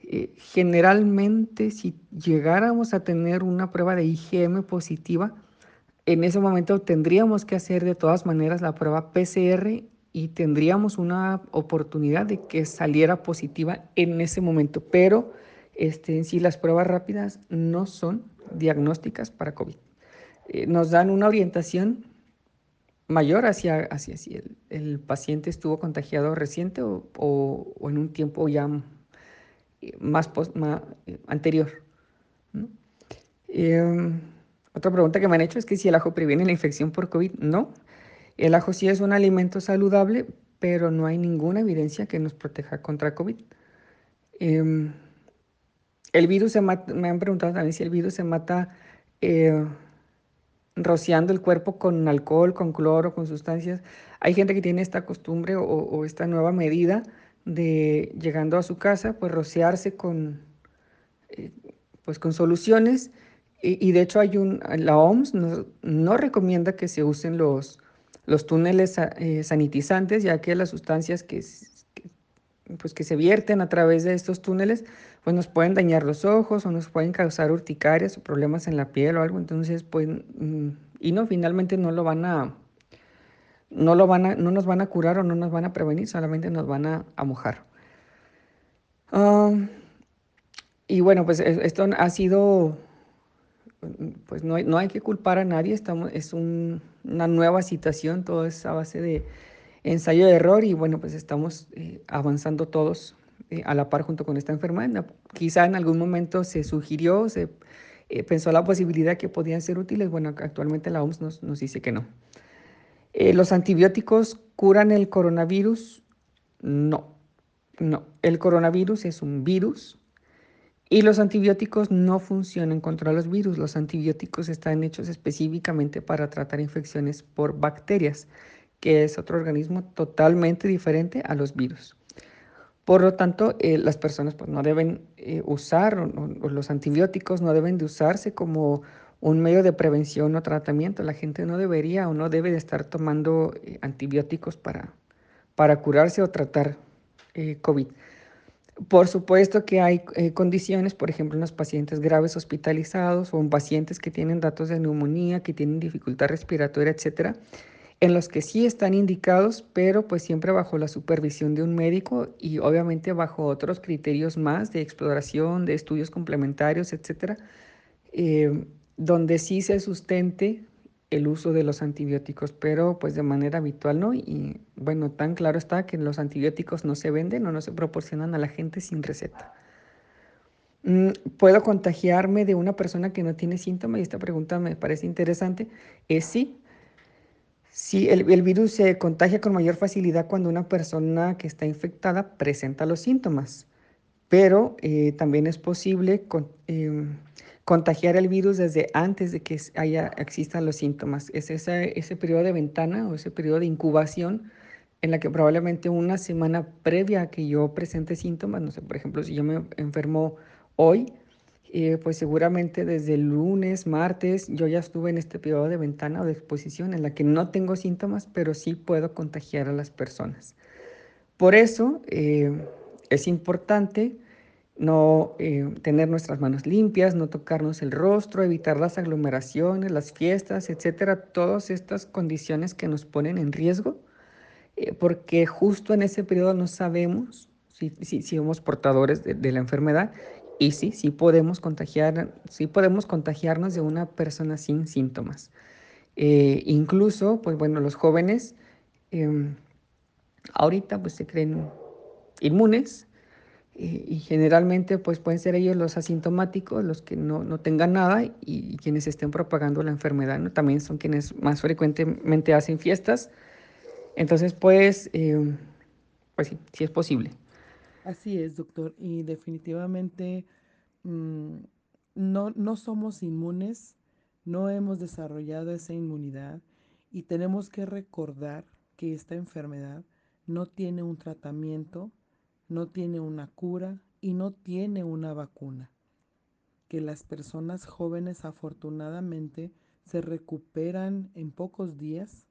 Eh, generalmente, si llegáramos a tener una prueba de IgM positiva, en ese momento tendríamos que hacer de todas maneras la prueba PCR y tendríamos una oportunidad de que saliera positiva en ese momento, pero este, en sí las pruebas rápidas no son diagnósticas para COVID. Eh, nos dan una orientación mayor hacia, hacia si el, paciente estuvo contagiado reciente o, en un tiempo ya más, más anterior. Em, otra pregunta que me han hecho es que si el ajo previene la infección por COVID. No, el ajo sí es un alimento saludable, pero no hay ninguna evidencia que nos proteja contra COVID. Em, el virus se mata, me han preguntado también si el virus se mata eh, rociando el cuerpo con alcohol, con cloro, con sustancias. Hay gente que tiene esta costumbre o, esta nueva medida de llegando a su casa, pues rociarse con, eh, pues con soluciones. Y, de hecho hay un, la OMS no, recomienda que se usen los, los túneles eh, sanitizantes, ya que las sustancias que, pues que se vierten a través de estos túneles, pues nos pueden dañar los ojos o nos pueden causar urticarias o problemas en la piel o algo. Entonces, pues, mm, y no, finalmente no lo van a, no lo van a, no nos van a curar o no nos van a prevenir, solamente nos van a, mojar. y bueno, pues esto ha sido, pues no hay, no hay que culpar a nadie, estamos, es una nueva situación, todo es a base de ensayo de error y bueno, pues estamos eh, avanzando todos eh, a la par junto con esta enfermedad. Quizá en algún momento se sugirió, se eh, pensó la posibilidad que podían ser útiles. Bueno, actualmente la OMS nos, nos dice que no. ¿Los antibióticos curan el coronavirus? No, no. El coronavirus es un virus y los antibióticos no funcionan contra los virus. Los antibióticos están hechos específicamente para tratar infecciones por bacterias que es otro organismo totalmente diferente a los virus. Por lo tanto, eh, las personas pues, no deben eh, usar, o, los antibióticos no deben de usarse como un medio de prevención o tratamiento. La gente no debería o no debe de estar tomando eh, antibióticos para, para curarse o tratar COVID. Por supuesto que hay condiciones, por ejemplo, en los pacientes graves hospitalizados o en pacientes que tienen datos de neumonía, que tienen dificultad respiratoria, etcétera, en los que sí están indicados, pero pues siempre bajo la supervisión de un médico y obviamente bajo otros criterios más de exploración, de estudios complementarios, etcétera, eh, donde sí se sustente el uso de los antibióticos, pero pues de manera habitual no. Y bueno, tan claro está que los antibióticos no se venden o no se proporcionan a la gente sin receta. Mm, ¿Puedo contagiarme de una persona que no tiene síntomas? Y esta pregunta me parece interesante. Es sí, Sí, el, virus se contagia con mayor facilidad cuando una persona que está infectada presenta los síntomas, pero eh, también es posible em, contagiar el virus desde antes de que haya, existan los síntomas. Es ese, ese periodo de ventana o ese periodo de incubación en la que probablemente una semana previa a que yo presente síntomas, no sé, por ejemplo, si yo me enfermo hoy, eh, pues seguramente desde lunes, martes, yo ya estuve en este periodo de ventana o de exposición en la que no tengo síntomas, pero sí puedo contagiar a las personas. Por eso eh, es importante no eh, tener nuestras manos limpias, no tocarnos el rostro, evitar las aglomeraciones, las fiestas, etcétera, todas estas condiciones que nos ponen en riesgo, porque justo en ese periodo no sabemos si, si, somos portadores de la enfermedad y sí, sí podemos contagiar, sí podemos contagiarnos de una persona sin síntomas. Eh, incluso, pues bueno, los jóvenes em, ahorita pues se creen inmunes eh, y generalmente pues pueden ser ellos los asintomáticos, los que no, no tengan nada y, quienes estén propagando la enfermedad, ¿no? También son quienes más frecuentemente hacen fiestas. Entonces, pues, em, pues sí, sí es posible. Así es, doctor, y definitivamente mm, no, no somos inmunes, no hemos desarrollado esa inmunidad y tenemos que recordar que esta enfermedad no tiene un tratamiento, no tiene una cura y no tiene una vacuna. Que las personas jóvenes afortunadamente se recuperan en pocos días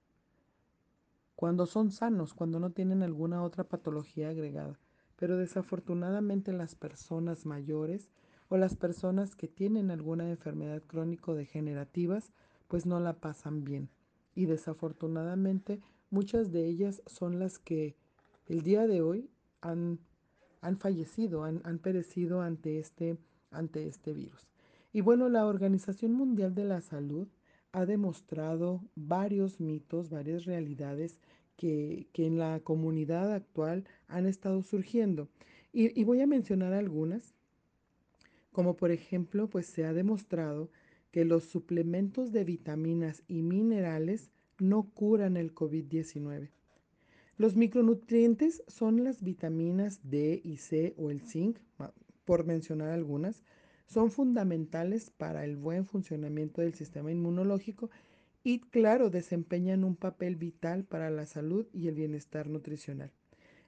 cuando son sanos, cuando no tienen alguna otra patología agregada pero desafortunadamente las personas mayores o las personas que tienen alguna enfermedad crónico-degenerativas pues no la pasan bien. Y desafortunadamente muchas de ellas son las que el día de hoy han, han fallecido, han, han perecido ante este, ante este virus. Y bueno, la Organización Mundial de la Salud ha demostrado varios mitos, varias realidades que, en la comunidad actual han estado surgiendo. Y, y voy a mencionar algunas, como por ejemplo, pues se ha demostrado que los suplementos de vitaminas y minerales no curan el COVID-19. Los micronutrientes son las vitaminas D y C o el zinc, por mencionar algunas, son fundamentales para el buen funcionamiento del sistema inmunológico y claro, desempeñan un papel vital para la salud y el bienestar nutricional.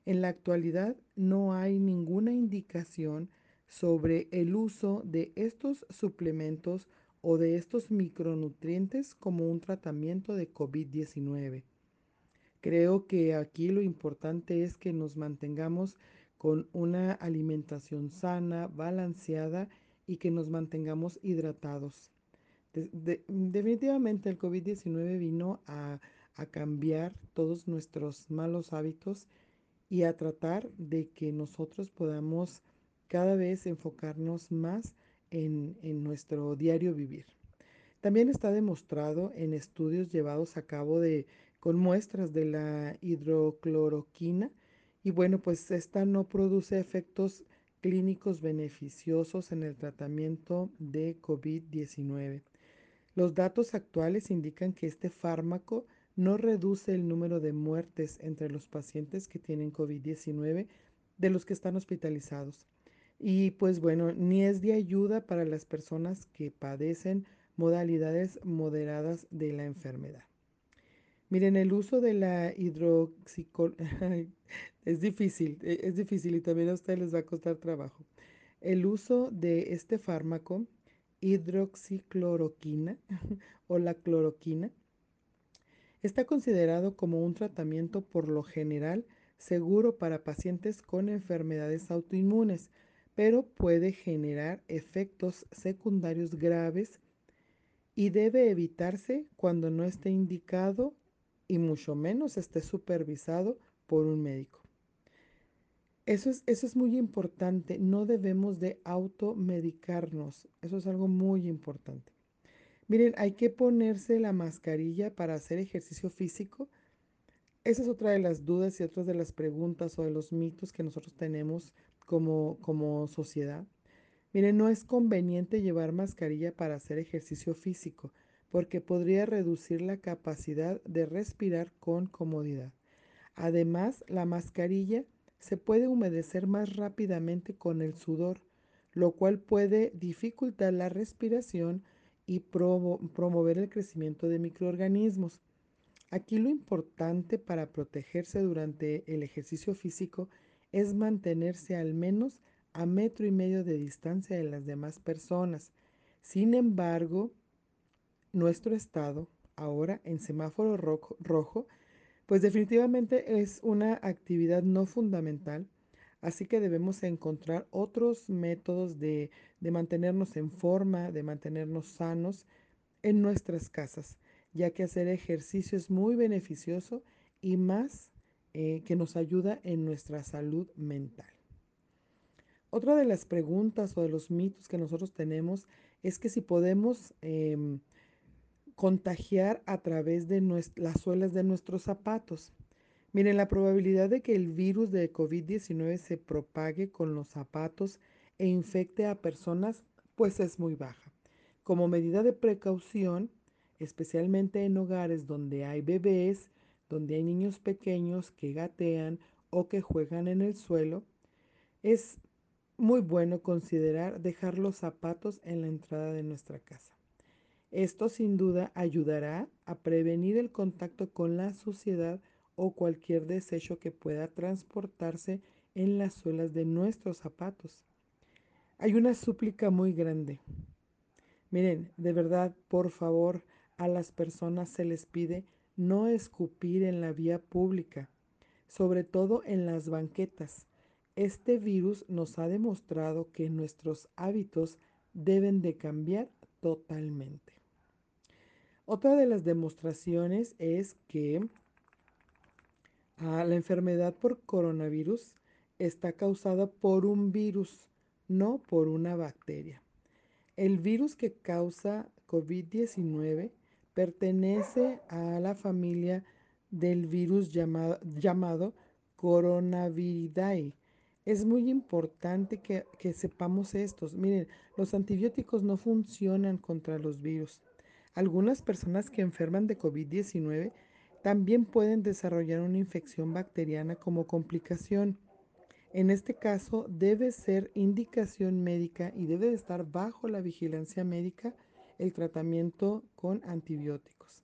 En la actualidad no hay ninguna indicación sobre el uso de estos suplementos o de estos micronutrientes como un tratamiento de COVID-19. Creo que aquí lo importante es que nos mantengamos con una alimentación sana, balanceada y que nos mantengamos hidratados. De, de, definitivamente el COVID-19 vino a, a, cambiar todos nuestros malos hábitos y a tratar de que nosotros podamos cada vez enfocarnos más en, en nuestro diario vivir. También está demostrado en estudios llevados a cabo de, con muestras de la hidrocloroquina y bueno, pues esta no produce efectos clínicos beneficiosos en el tratamiento de COVID-19. Los datos actuales indican que este fármaco no reduce el número de muertes entre los pacientes que tienen COVID-19 de los que están hospitalizados. Y pues bueno, ni es de ayuda para las personas que padecen modalidades moderadas de la enfermedad. Miren, el uso de la hidroxicol es difícil, e, es difícil y también a ustedes les va a costar trabajo. El uso de este fármaco, hidroxicloroquina o la cloroquina, está considerado como un tratamiento por lo general seguro para pacientes con enfermedades autoinmunes, pero puede generar efectos secundarios graves y debe evitarse cuando no esté indicado y mucho menos esté supervisado por un médico. Eso es, eso es muy importante, no debemos de automedicarnos, eso es algo muy importante. Miren, hay que ponerse la mascarilla para hacer ejercicio físico. Esa es otra de las dudas y otras de las preguntas o de los mitos que nosotros tenemos como, como sociedad. Miren, no es conveniente llevar mascarilla para hacer ejercicio físico porque podría reducir la capacidad de respirar con comodidad. Además, la mascarilla se puede humedecer más rápidamente con el sudor, lo cual puede dificultar la respiración y promover el crecimiento de microorganismos. Aquí lo importante para protegerse durante el ejercicio físico es mantenerse al menos a metro y medio de distancia de las demás personas. Sin embargo, nuestro estado ahora en semáforo rojo, pues definitivamente es una actividad no fundamental, así que debemos encontrar otros métodos de, de mantenernos en forma, de mantenernos sanos en nuestras casas, ya que hacer ejercicio es muy beneficioso y más eh, que nos ayuda en nuestra salud mental. Otra de las preguntas o de los mitos que nosotros tenemos es que si podemos eh, contagiar a través de las suelas de nuestros zapatos. Miren, la probabilidad de que el virus de COVID-19 se propague con los zapatos e infecte a personas, pues es muy baja. Como medida de precaución, especialmente en hogares donde hay bebés, donde hay niños pequeños que gatean o que juegan en el suelo, es muy bueno considerar dejar los zapatos en la entrada de nuestra casa. Esto sin duda ayudará a prevenir el contacto con la suciedad o cualquier desecho que pueda transportarse en las suelas de nuestros zapatos. Hay una súplica muy grande. Miren, de verdad, por favor, a las personas se les pide no escupir en la vía pública, sobre todo en las banquetas. Este virus nos ha demostrado que nuestros hábitos deben de cambiar totalmente. Otra de las demostraciones es que ah, la enfermedad por coronavirus está causada por un virus, no por una bacteria. El virus que causa COVID-19 pertenece a la familia del virus llamado, Coronaviridae. Es muy importante que, que sepamos estos. Miren, los antibióticos no funcionan contra los virus. Algunas personas que enferman de COVID-19 también pueden desarrollar una infección bacteriana como complicación. En este caso debe ser indicación médica y debe estar bajo la vigilancia médica el tratamiento con antibióticos.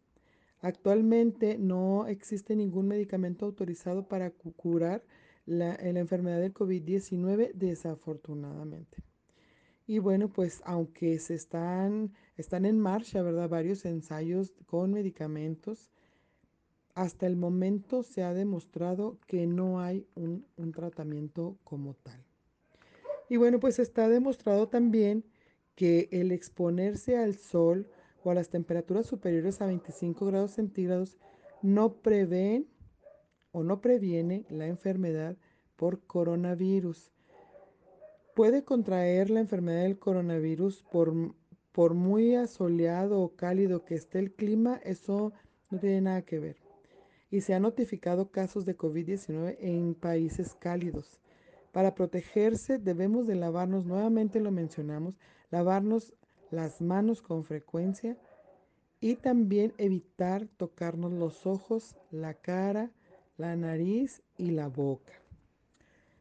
Actualmente no existe ningún medicamento autorizado para curar la, la enfermedad del COVID-19 desafortunadamente. Y bueno, pues aunque se están, están en marcha, ¿verdad? Varios ensayos con medicamentos, hasta el momento se ha demostrado que no hay un, un tratamiento como tal. Y bueno, pues está demostrado también que el exponerse al sol o a las temperaturas superiores a 25 grados centígrados no prevén o no previene la enfermedad por coronavirus. Puede contraer la enfermedad del coronavirus por, por muy asoleado o cálido que esté el clima, eso no tiene nada que ver. Y se han notificado casos de COVID-19 en países cálidos. Para protegerse debemos de lavarnos, nuevamente lo mencionamos, lavarnos las manos con frecuencia y también evitar tocarnos los ojos, la cara, la nariz y la boca.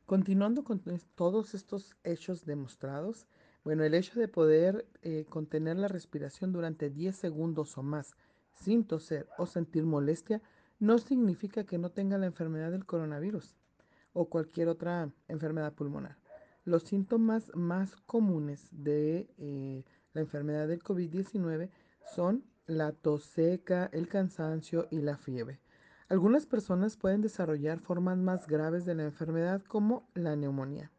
Continuando con todos estos hechos demostrados, bueno, el hecho de poder eh, contener la respiración durante 10 segundos o más sin toser o sentir molestia no significa que no tenga la enfermedad del coronavirus o cualquier otra enfermedad pulmonar. Los síntomas más comunes de eh, la enfermedad del COVID-19 son la tos seca, el cansancio y la fiebre. Algunas personas pueden desarrollar formas más graves de la enfermedad como la neumonía.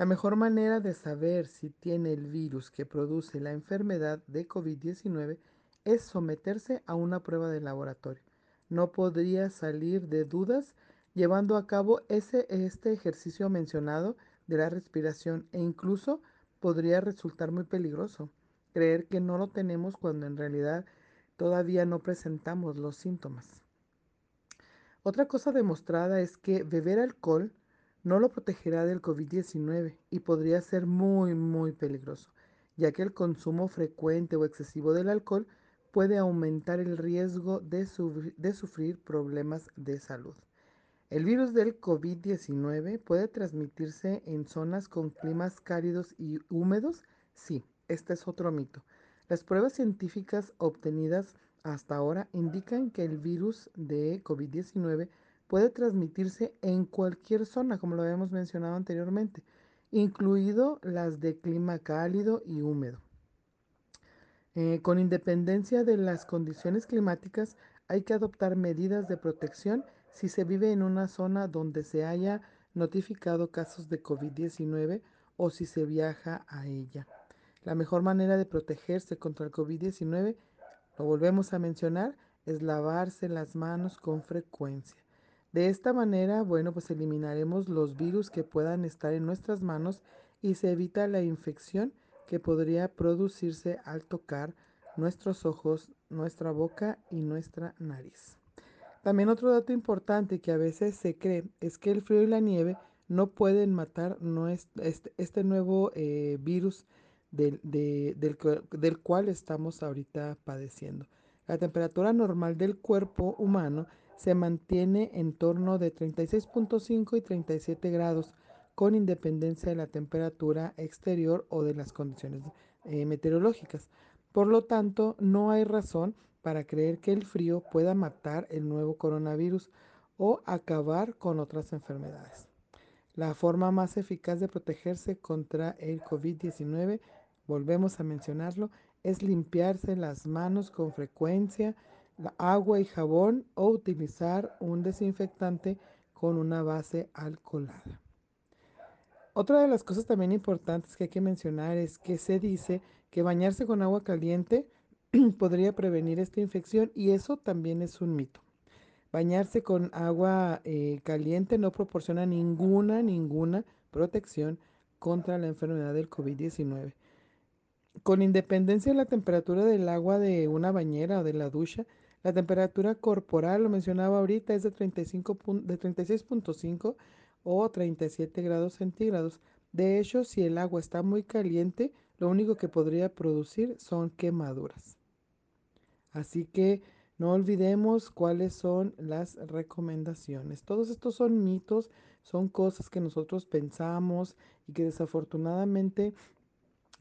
La mejor manera de saber si tiene el virus que produce la enfermedad de COVID-19 es someterse a una prueba de laboratorio. No podría salir de dudas llevando a cabo ese, este ejercicio mencionado de la respiración e incluso podría resultar muy peligroso creer que no lo tenemos cuando en realidad todavía no presentamos los síntomas. Otra cosa demostrada es que beber alcohol no lo protegerá del COVID-19 y podría ser muy, muy peligroso, ya que el consumo frecuente o excesivo del alcohol puede aumentar el riesgo de, de sufrir problemas de salud. El virus del COVID-19 puede transmitirse en zonas con climas cálidos y húmedos, sí, este es otro mito. Las pruebas científicas obtenidas hasta ahora indican que el virus de COVID-19 puede transmitirse en cualquier zona, como lo habíamos mencionado anteriormente, incluido las de clima cálido y húmedo. Eh, con independencia de las condiciones climáticas, hay que adoptar medidas de protección si se vive en una zona donde se haya notificado casos de COVID-19 o si se viaja a ella. La mejor manera de protegerse contra el COVID-19 lo volvemos a mencionar, es lavarse las manos con frecuencia. De esta manera, bueno, pues eliminaremos los virus que puedan estar en nuestras manos y se evita la infección que podría producirse al tocar nuestros ojos, nuestra boca y nuestra nariz. También otro dato importante que a veces se cree es que el frío y la nieve no pueden matar este, nuevo eh, virus del, del, cual estamos ahorita padeciendo. La temperatura normal del cuerpo humano se mantiene en torno de 36.5 y 37 grados con independencia de la temperatura exterior o de las condiciones eh, meteorológicas. Por lo tanto, no hay razón para creer que el frío pueda matar el nuevo coronavirus o acabar con otras enfermedades. La forma más eficaz de protegerse contra el COVID-19 volvemos a mencionarlo, es limpiarse las manos con frecuencia, agua y jabón o utilizar un desinfectante con una base alcoholada. Otra de las cosas también importantes que hay que mencionar es que se dice que bañarse con agua caliente podría prevenir esta infección y eso también es un mito. Bañarse con agua eh, caliente no proporciona ninguna, ninguna protección contra la enfermedad del COVID-19 con independencia de la temperatura del agua de una bañera o de la ducha, la temperatura corporal, lo mencionaba ahorita, es de, 35 de 36.5 o 37 grados centígrados. De hecho, si el agua está muy caliente, lo único que podría producir son quemaduras. Así que no olvidemos cuáles son las recomendaciones. Todos estos son mitos, son cosas que nosotros pensamos y que desafortunadamente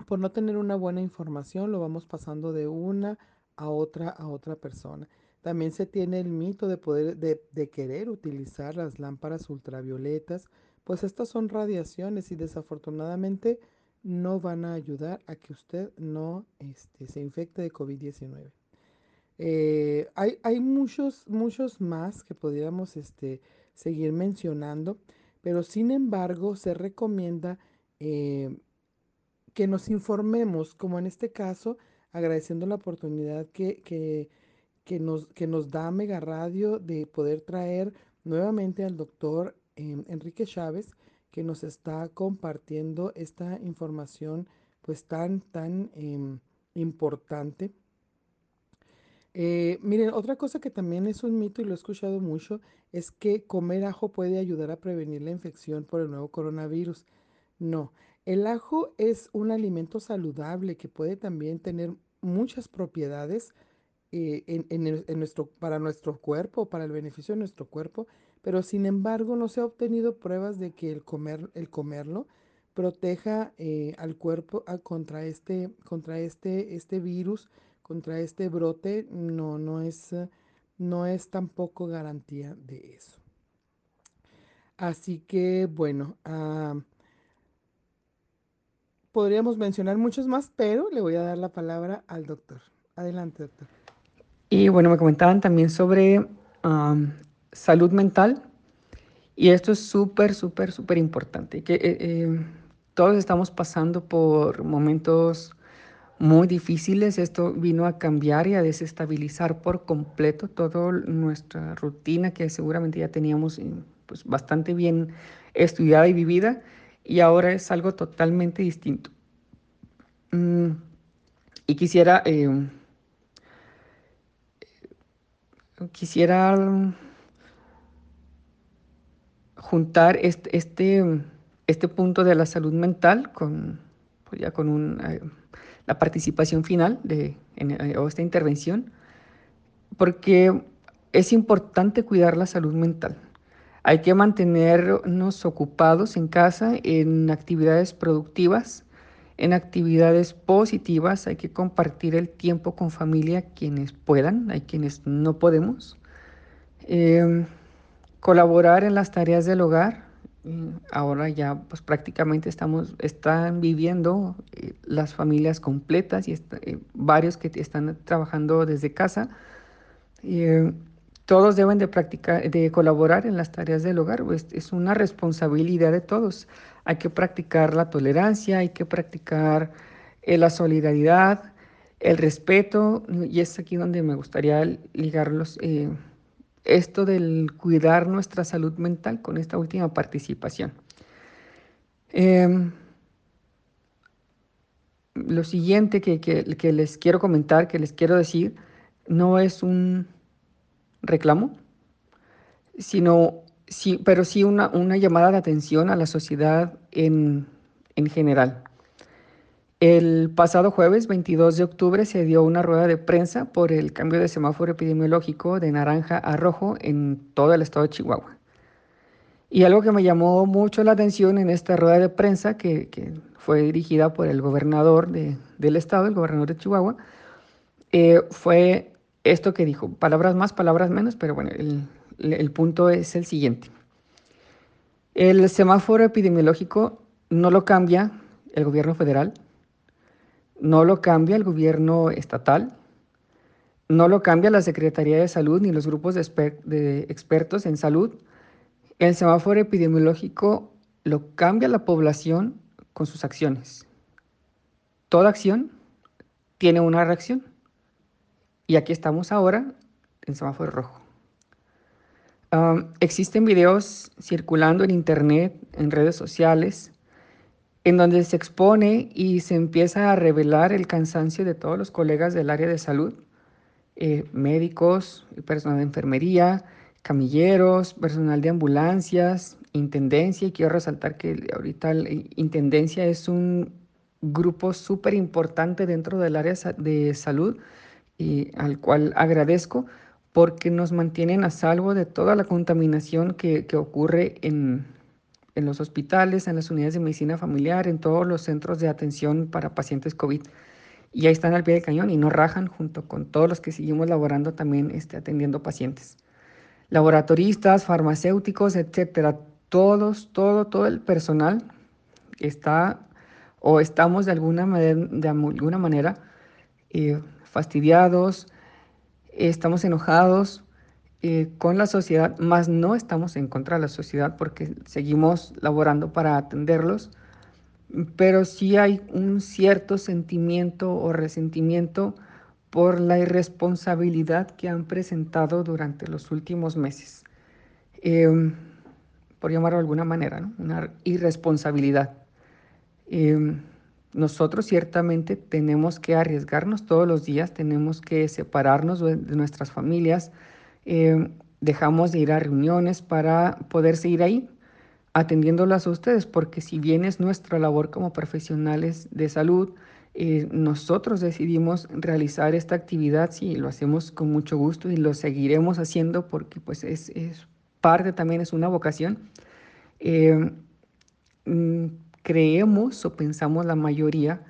por no tener una buena información lo vamos pasando de una a otra a otra persona. También se tiene el mito de poder de, querer utilizar las lámparas ultravioletas, pues estas son radiaciones y desafortunadamente no van a ayudar a que usted no este, se infecte de COVID-19. Eh, hay, hay, muchos, muchos más que podríamos este, seguir mencionando, pero sin embargo se recomienda eh, que nos informemos, como en este caso, agradeciendo la oportunidad que, que, que, nos, que nos da Mega Radio de poder traer nuevamente al doctor eh, Enrique Chávez, que nos está compartiendo esta información pues tan, tan eh, importante eh, miren, otra cosa que también es un mito y lo he escuchado mucho es que comer ajo puede ayudar a prevenir la infección por el nuevo coronavirus. No, el ajo es un alimento saludable que puede también tener muchas propiedades eh, para nuestro cuerpo, para el beneficio de nuestro cuerpo, pero sin embargo no se ha obtenido pruebas de que el, comer, el comerlo proteja eh, al cuerpo ah, contra, este, este, este virus contra este brote no, es, no es tampoco garantía de eso. Así que bueno, ah, podríamos mencionar muchos más, pero le voy a dar la palabra al doctor. Adelante, doctor. Y bueno, me comentaban también sobre salud mental. Y esto es súper, súper, súper importante. Que eh, eh, todos estamos pasando por momentos muy difíciles. Esto vino a cambiar y a desestabilizar por completo toda nuestra rutina que seguramente ya teníamos pues, bastante bien estudiada y vivida y ahora es algo totalmente distinto. Mm, y quisiera, eh, quisiera juntar este, este, este, punto de la salud mental con, pues ya con un... Eh, la participación final de eh, o esta intervención, porque es importante cuidar la salud mental. Hay que mantenernos ocupados en casa, en actividades productivas, en actividades positivas. Hay que compartir el tiempo con familia quienes puedan, hay quienes no podemos. Eh, colaborar en las tareas del hogar, ahora ya pues prácticamente estamos, están viviendo eh, las familias completas y eh, varios que están trabajando desde casa. Eh, todos deben de practicar, de colaborar en las tareas del hogar, pues, es una responsabilidad de todos. Hay que practicar la tolerancia, hay que practicar la solidaridad, el respeto, y es aquí donde me gustaría ligarlos esto del cuidar nuestra salud mental con esta última participación. Em, lo siguiente que, les quiero comentar, que les quiero decir, no es un reclamo, sino, sí, pero sí una, una llamada de atención a la sociedad en, en general. El pasado jueves 22 de octubre se dio una rueda de prensa por el cambio de semáforo epidemiológico de naranja a rojo en todo el estado de Chihuahua. Y algo que me llamó mucho la atención en esta rueda de prensa, que, fue dirigida por el gobernador del estado, el gobernador de Chihuahua, eh, fue esto que dijo, palabras más, palabras menos, pero bueno, el, el punto es el siguiente. El semáforo epidemiológico no lo cambia el gobierno federal, no lo cambia el gobierno estatal, no lo cambia la Secretaría de Salud ni los grupos de, expertos en salud. El semáforo epidemiológico lo cambia la población con sus acciones. Toda acción tiene una reacción. Y aquí estamos ahora en semáforo rojo. existen videos circulando en internet, en redes sociales, en donde se expone y se empieza a revelar el cansancio de todos los colegas del área de salud, eh, médicos, personal de enfermería, camilleros, personal de ambulancias, Intendencia y quiero resaltar que ahorita la Intendencia es un grupo súper importante dentro del área de salud y al cual agradezco porque nos mantienen a salvo de toda la contaminación que, que ocurre en, en los hospitales, en las unidades de medicina familiar, en todos los centros de atención para pacientes COVID. Y ahí están al pie del cañón y no rajan junto con todos los que seguimos laborando también este, atendiendo pacientes. Laboratoristas, farmacéuticos, etcétera, todos, todo, todo el personal está o estamos de alguna, de alguna manera eh, fastidiados, estamos enojados eh, con la sociedad, más no estamos en contra de la sociedad porque seguimos laborando para atenderlos, pero sí hay un cierto sentimiento o resentimiento por la irresponsabilidad que han presentado durante los últimos meses. Em, por llamarlo de alguna manera, una irresponsabilidad. Em, nosotros ciertamente tenemos que arriesgarnos todos los días, tenemos que separarnos de nuestras familias, em, dejamos de ir a reuniones para poder seguir ahí atendiéndolas a ustedes, porque si bien es nuestra labor como profesionales de salud, eh, nosotros decidimos realizar esta actividad, sí, lo hacemos con mucho gusto y lo seguiremos haciendo porque pues es, es parte también, es una vocación. Eh, mm, creemos o pensamos la mayoría,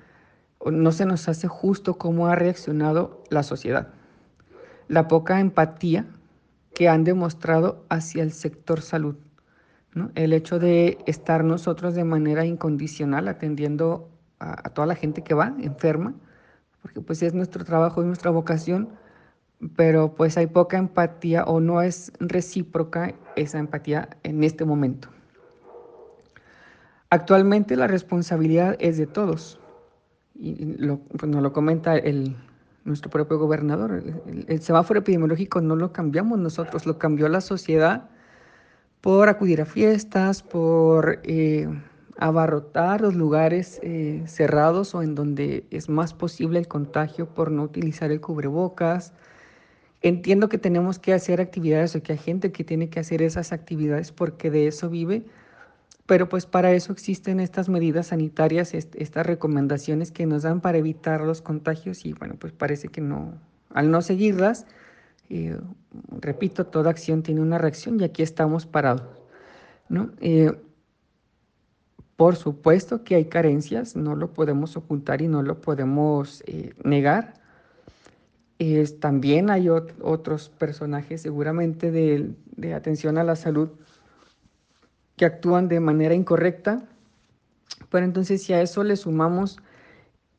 no se nos hace justo cómo ha reaccionado la sociedad. La poca empatía que han demostrado hacia el sector salud. ¿no? El hecho de estar nosotros de manera incondicional atendiendo a, toda la gente que va enferma, porque pues es nuestro trabajo, es nuestra vocación, pero pues hay poca empatía o no es recíproca esa empatía en este momento. Actualmente la responsabilidad es de todos, y lo, pues nos lo comenta el, nuestro propio gobernador. El, semáforo epidemiológico no lo cambiamos nosotros, lo cambió la sociedad por acudir a fiestas, por eh, abarrotar los lugares eh, cerrados o en donde es más posible el contagio por no utilizar el cubrebocas. Entiendo que tenemos que hacer actividades o que hay gente que tiene que hacer esas actividades porque de eso vive, pero pues para eso existen estas medidas sanitarias, estas recomendaciones que nos dan para evitar los contagios y bueno, pues parece que no, al no seguirlas, eh, repito, toda acción tiene una reacción y aquí estamos parados. ¿no? Eh, por supuesto que hay carencias, no lo podemos ocultar y no lo podemos eh, negar. también hay otros personajes seguramente de, de atención a la salud que actúan de manera incorrecta, pero entonces si a eso le sumamos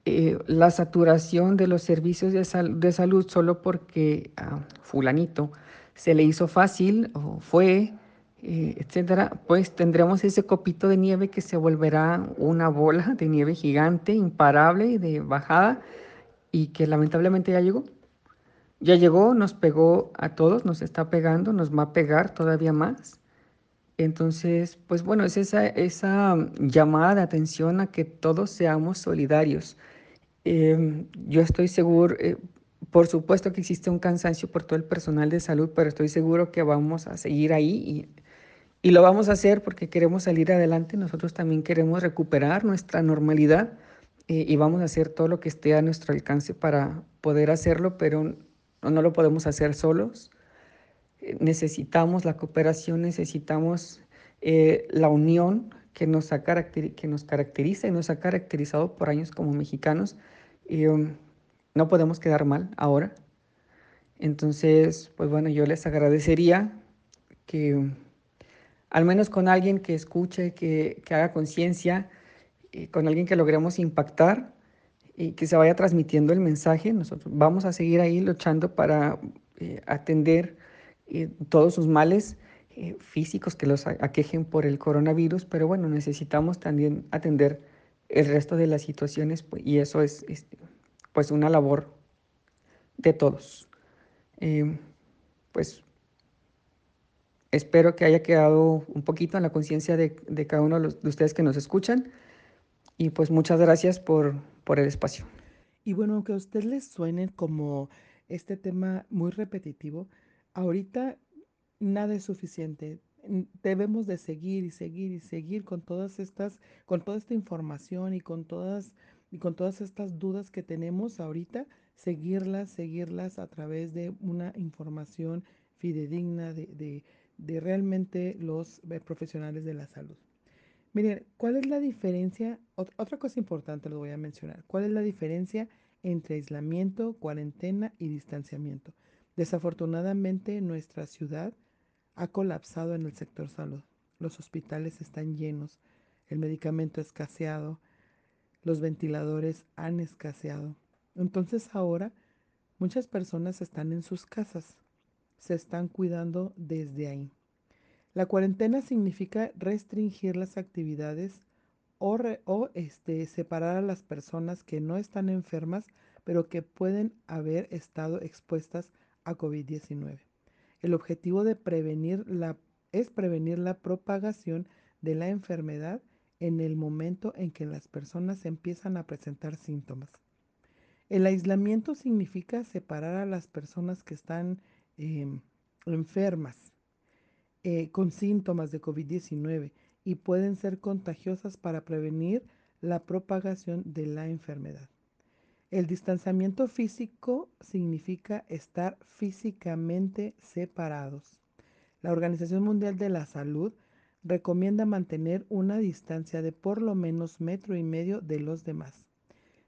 eh, la saturación de los servicios de, salud solo porque a fulanito se le hizo fácil o fue, eh, etcétera, pues tendremos ese copito de nieve que se volverá una bola de nieve gigante, imparable, de bajada, y que lamentablemente ya llegó. Ya llegó, nos pegó a todos, nos está pegando, nos va a pegar todavía más. Entonces, pues bueno, es esa, esa llamada de atención a que todos seamos solidarios. Eh, yo estoy seguro, eh, por supuesto que existe un cansancio por todo el personal de salud, pero estoy seguro que vamos a seguir ahí y, y lo vamos a hacer porque queremos salir adelante. Nosotros también queremos recuperar nuestra normalidad eh, y vamos a hacer todo lo que esté a nuestro alcance para poder hacerlo, pero no, no lo podemos hacer solos necesitamos la cooperación, necesitamos eh, la unión que nos, que nos caracteriza y nos ha caracterizado por años como mexicanos. Y, um, no podemos quedar mal ahora. Entonces, pues bueno, yo les agradecería que um, al menos con alguien que escuche, que, que haga conciencia, con alguien que logremos impactar y que se vaya transmitiendo el mensaje. Nosotros vamos a seguir ahí luchando para eh, atender todos sus males eh, físicos que los aquejen por el coronavirus, pero bueno, necesitamos también atender el resto de las situaciones pues, y eso es, pues una labor de todos. Eh, pues espero que haya quedado un poquito en la conciencia de, de, cada uno de, ustedes que nos escuchan y pues muchas gracias por, por el espacio. Y bueno, aunque a usted les suene como este tema muy repetitivo, ahorita nada es suficiente. debemos de seguir y seguir y seguir con todas estas, con toda esta información y con todas, y con todas estas dudas que tenemos ahorita, seguirlas, seguirlas a través de una información fidedigna de, de, realmente los eh, profesionales de la salud. Miren, ¿cuál es la diferencia? otra cosa importante lo voy a mencionar. ¿Cuál es la diferencia entre aislamiento, cuarentena y distanciamiento? Desafortunadamente, nuestra ciudad ha colapsado en el sector salud. Los hospitales están llenos, el medicamento escaseado, los ventiladores han escaseado. Entonces ahora muchas personas están en sus casas, se están cuidando desde ahí. La cuarentena significa restringir las actividades o, o este, separar a las personas que no están enfermas, pero que pueden haber estado expuestas a COVID-19. El objetivo de prevenir la, es prevenir la propagación de la enfermedad en el momento en que las personas empiezan a presentar síntomas. El aislamiento significa separar a las personas que están eh, enfermas eh, con síntomas de COVID-19 y pueden ser contagiosas para prevenir la propagación de la enfermedad. El distanciamiento físico significa estar físicamente separados. La Organización Mundial de la Salud recomienda mantener una distancia de por lo menos metro y medio de los demás.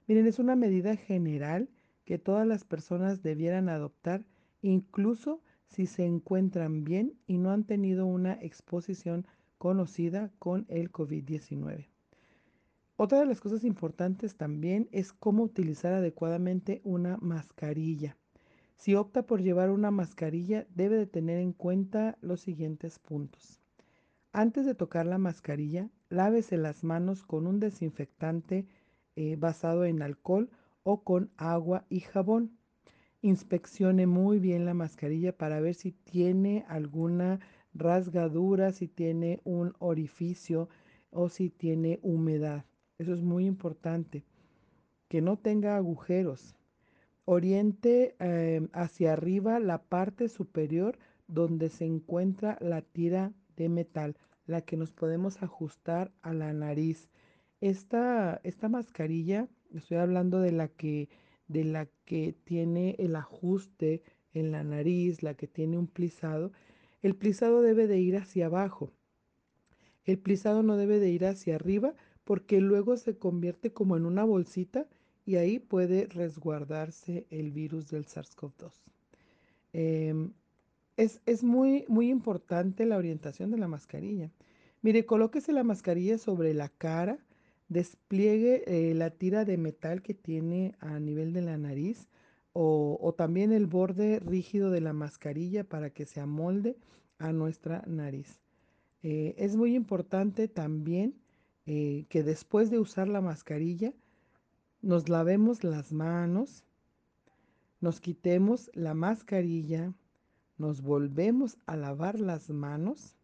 Miren, es una medida general que todas las personas debieran adoptar, incluso si se encuentran bien y no han tenido una exposición conocida con el COVID-19. Otra de las cosas importantes también es cómo utilizar adecuadamente una mascarilla. Si opta por llevar una mascarilla, debe de tener en cuenta los siguientes puntos. Antes de tocar la mascarilla, lávese las manos con un desinfectante eh, basado en alcohol o con agua y jabón. Inspeccione muy bien la mascarilla para ver si tiene alguna rasgadura, si tiene un orificio o si tiene humedad. Eso es muy importante. Que no tenga agujeros. Oriente eh, hacia arriba la parte superior donde se encuentra la tira de metal, la que nos podemos ajustar a la nariz. Esta, esta mascarilla, estoy hablando de la que de la que tiene el ajuste en la nariz, la que tiene un plisado, el plisado debe de ir hacia abajo. El plisado no debe de ir hacia arriba porque luego se convierte como en una bolsita y ahí puede resguardarse el virus del SARS-CoV-2. Em, es, muy, muy importante la orientación de la mascarilla. Mire, colóquese la mascarilla sobre la cara, despliegue eh, la tira de metal que tiene a nivel de la nariz o, o, también el borde rígido de la mascarilla para que se amolde a nuestra nariz. Eh, es muy importante también eh, que después de usar la mascarilla nos lavemos las manos, nos quitemos la mascarilla, nos volvemos a lavar las manos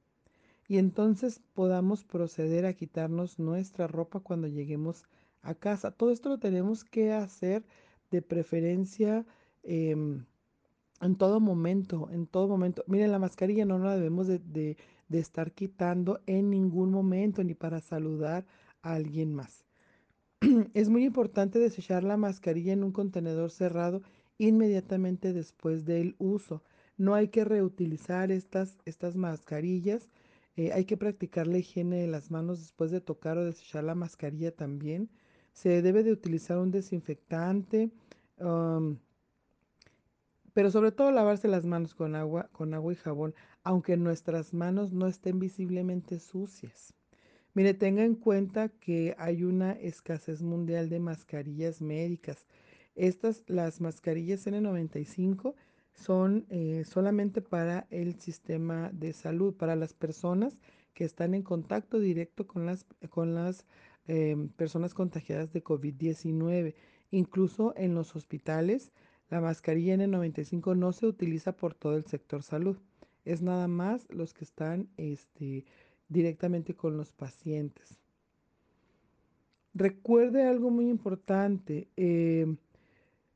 y entonces podamos proceder a quitarnos nuestra ropa cuando lleguemos a casa. Todo esto lo tenemos que hacer de preferencia em, en todo momento, en todo momento. Miren, la mascarilla no la debemos de, de, de estar quitando en ningún momento ni para saludar a alguien más. es muy importante desechar la mascarilla en un contenedor cerrado inmediatamente después del uso. No hay que reutilizar estas, estas mascarillas. Eh, hay que practicar la higiene de las manos después de tocar o desechar la mascarilla también. Se debe de utilizar un desinfectante. Pero sobre todo lavarse las manos con agua, con agua y jabón, aunque nuestras manos no estén visiblemente sucias. Mire, tenga en cuenta que hay una escasez mundial de mascarillas médicas. Estas, las mascarillas N95, son eh, solamente para el sistema de salud, para las personas que están en contacto directo con las, con las em, personas contagiadas de COVID-19. Incluso en los hospitales la mascarilla N95 no se utiliza por todo el sector salud. Es nada más los que están este, directamente con los pacientes. Recuerde algo muy importante, eh,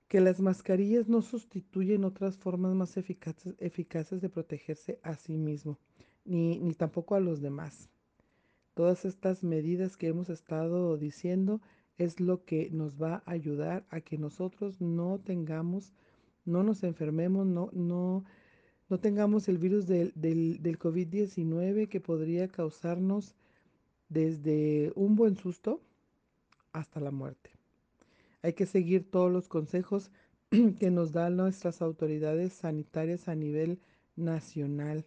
que las mascarillas no sustituyen otras formas más eficaces, eficaces de protegerse a sí mismo. ni, ni tampoco a los demás. Todas estas medidas que hemos estado diciendo es lo que nos va a ayudar a que nosotros no tengamos, no nos enfermemos, no, no, no tengamos el virus del, del, del COVID-19 que podría causarnos desde un buen susto hasta la muerte. Hay que seguir todos los consejos que nos dan nuestras autoridades sanitarias a nivel nacional.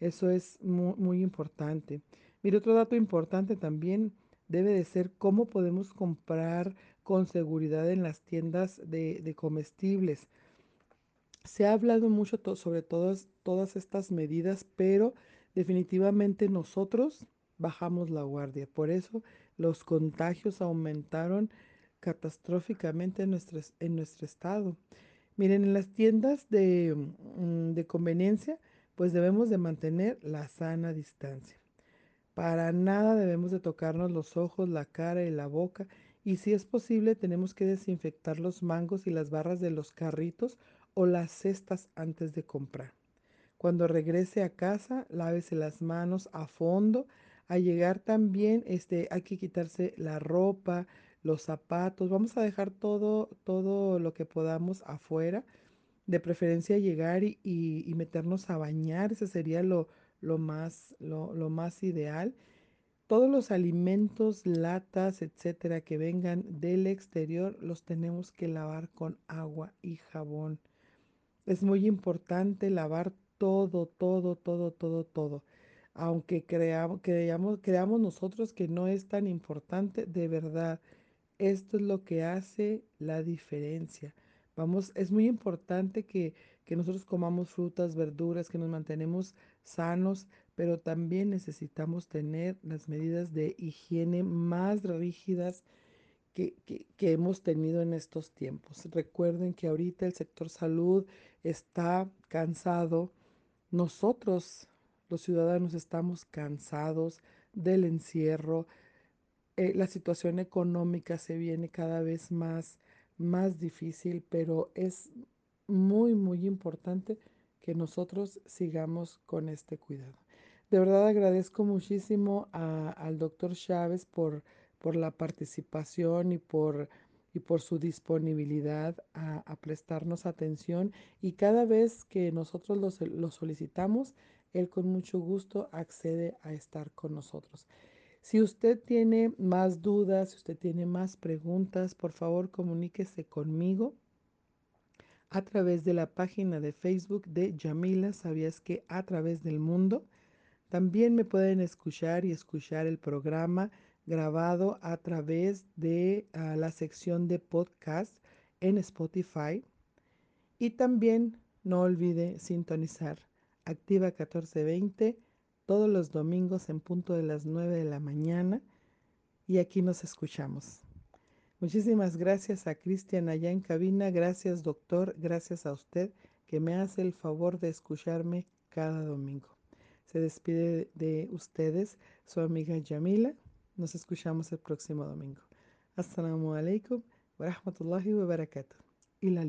Eso es muy, muy importante. Mire, otro dato importante también debe de ser cómo podemos comprar con seguridad en las tiendas de, de comestibles. Se ha hablado mucho sobre todas, todas estas medidas, pero definitivamente nosotros bajamos la guardia. Por eso los contagios aumentaron catastróficamente en nuestro, en nuestro estado. Miren, en las tiendas de, mm, de conveniencia, pues debemos de mantener la sana distancia. Para nada debemos de tocarnos los ojos, la cara y la boca. Y si es posible, tenemos que desinfectar los mangos y las barras de los carritos o las cestas antes de comprar. Cuando regrese a casa, lávese las manos a fondo. A llegar también, este, hay que quitarse la ropa, los zapatos. Vamos a dejar todo, todo lo que podamos afuera. De preferencia llegar y meternos a bañar. Ese sería lo, lo más, lo, lo más ideal. Todos los alimentos, latas, etcétera, que vengan del exterior, los tenemos que lavar con agua y jabón. Es muy importante lavar todo, todo, todo, todo, todo. Aunque creamos, creamos, nosotros que no es tan importante, de verdad, esto es lo que hace la diferencia. Vamos, es muy importante que, que nosotros comamos frutas, verduras, que nos mantenemos sanos, pero también necesitamos tener las medidas de higiene más rígidas que, hemos tenido en estos tiempos. Recuerden que ahorita el sector salud está cansado. Nosotros, los ciudadanos, estamos cansados del encierro. Eh, la situación económica se viene cada vez más, más difícil, pero es muy, muy importante que nosotros sigamos con este cuidado. De verdad agradezco muchísimo al doctor Chávez por, por la participación y por, y por su disponibilidad a, prestarnos atención y cada vez que nosotros lo, lo solicitamos, él con mucho gusto accede a estar con nosotros. Si usted tiene más dudas, si usted tiene más preguntas, por favor comuníquese conmigo a través de la página de Facebook de Yamila, ¿sabías que a través del mundo? También me pueden escuchar y escuchar el programa grabado a través de uh, la sección de podcast en Spotify. Y también no olvide sintonizar Activa 1420 todos los domingos en punto de las 9 de la mañana. Y aquí nos escuchamos. Muchísimas gracias a Cristian allá en cabina. Gracias, doctor. Gracias a usted que me hace el favor de escucharme cada domingo. Se despide de ustedes su amiga Yamila. Nos escuchamos el próximo domingo. Assalamu alaikum wa rahmatullahi wa barakatuh. Ila.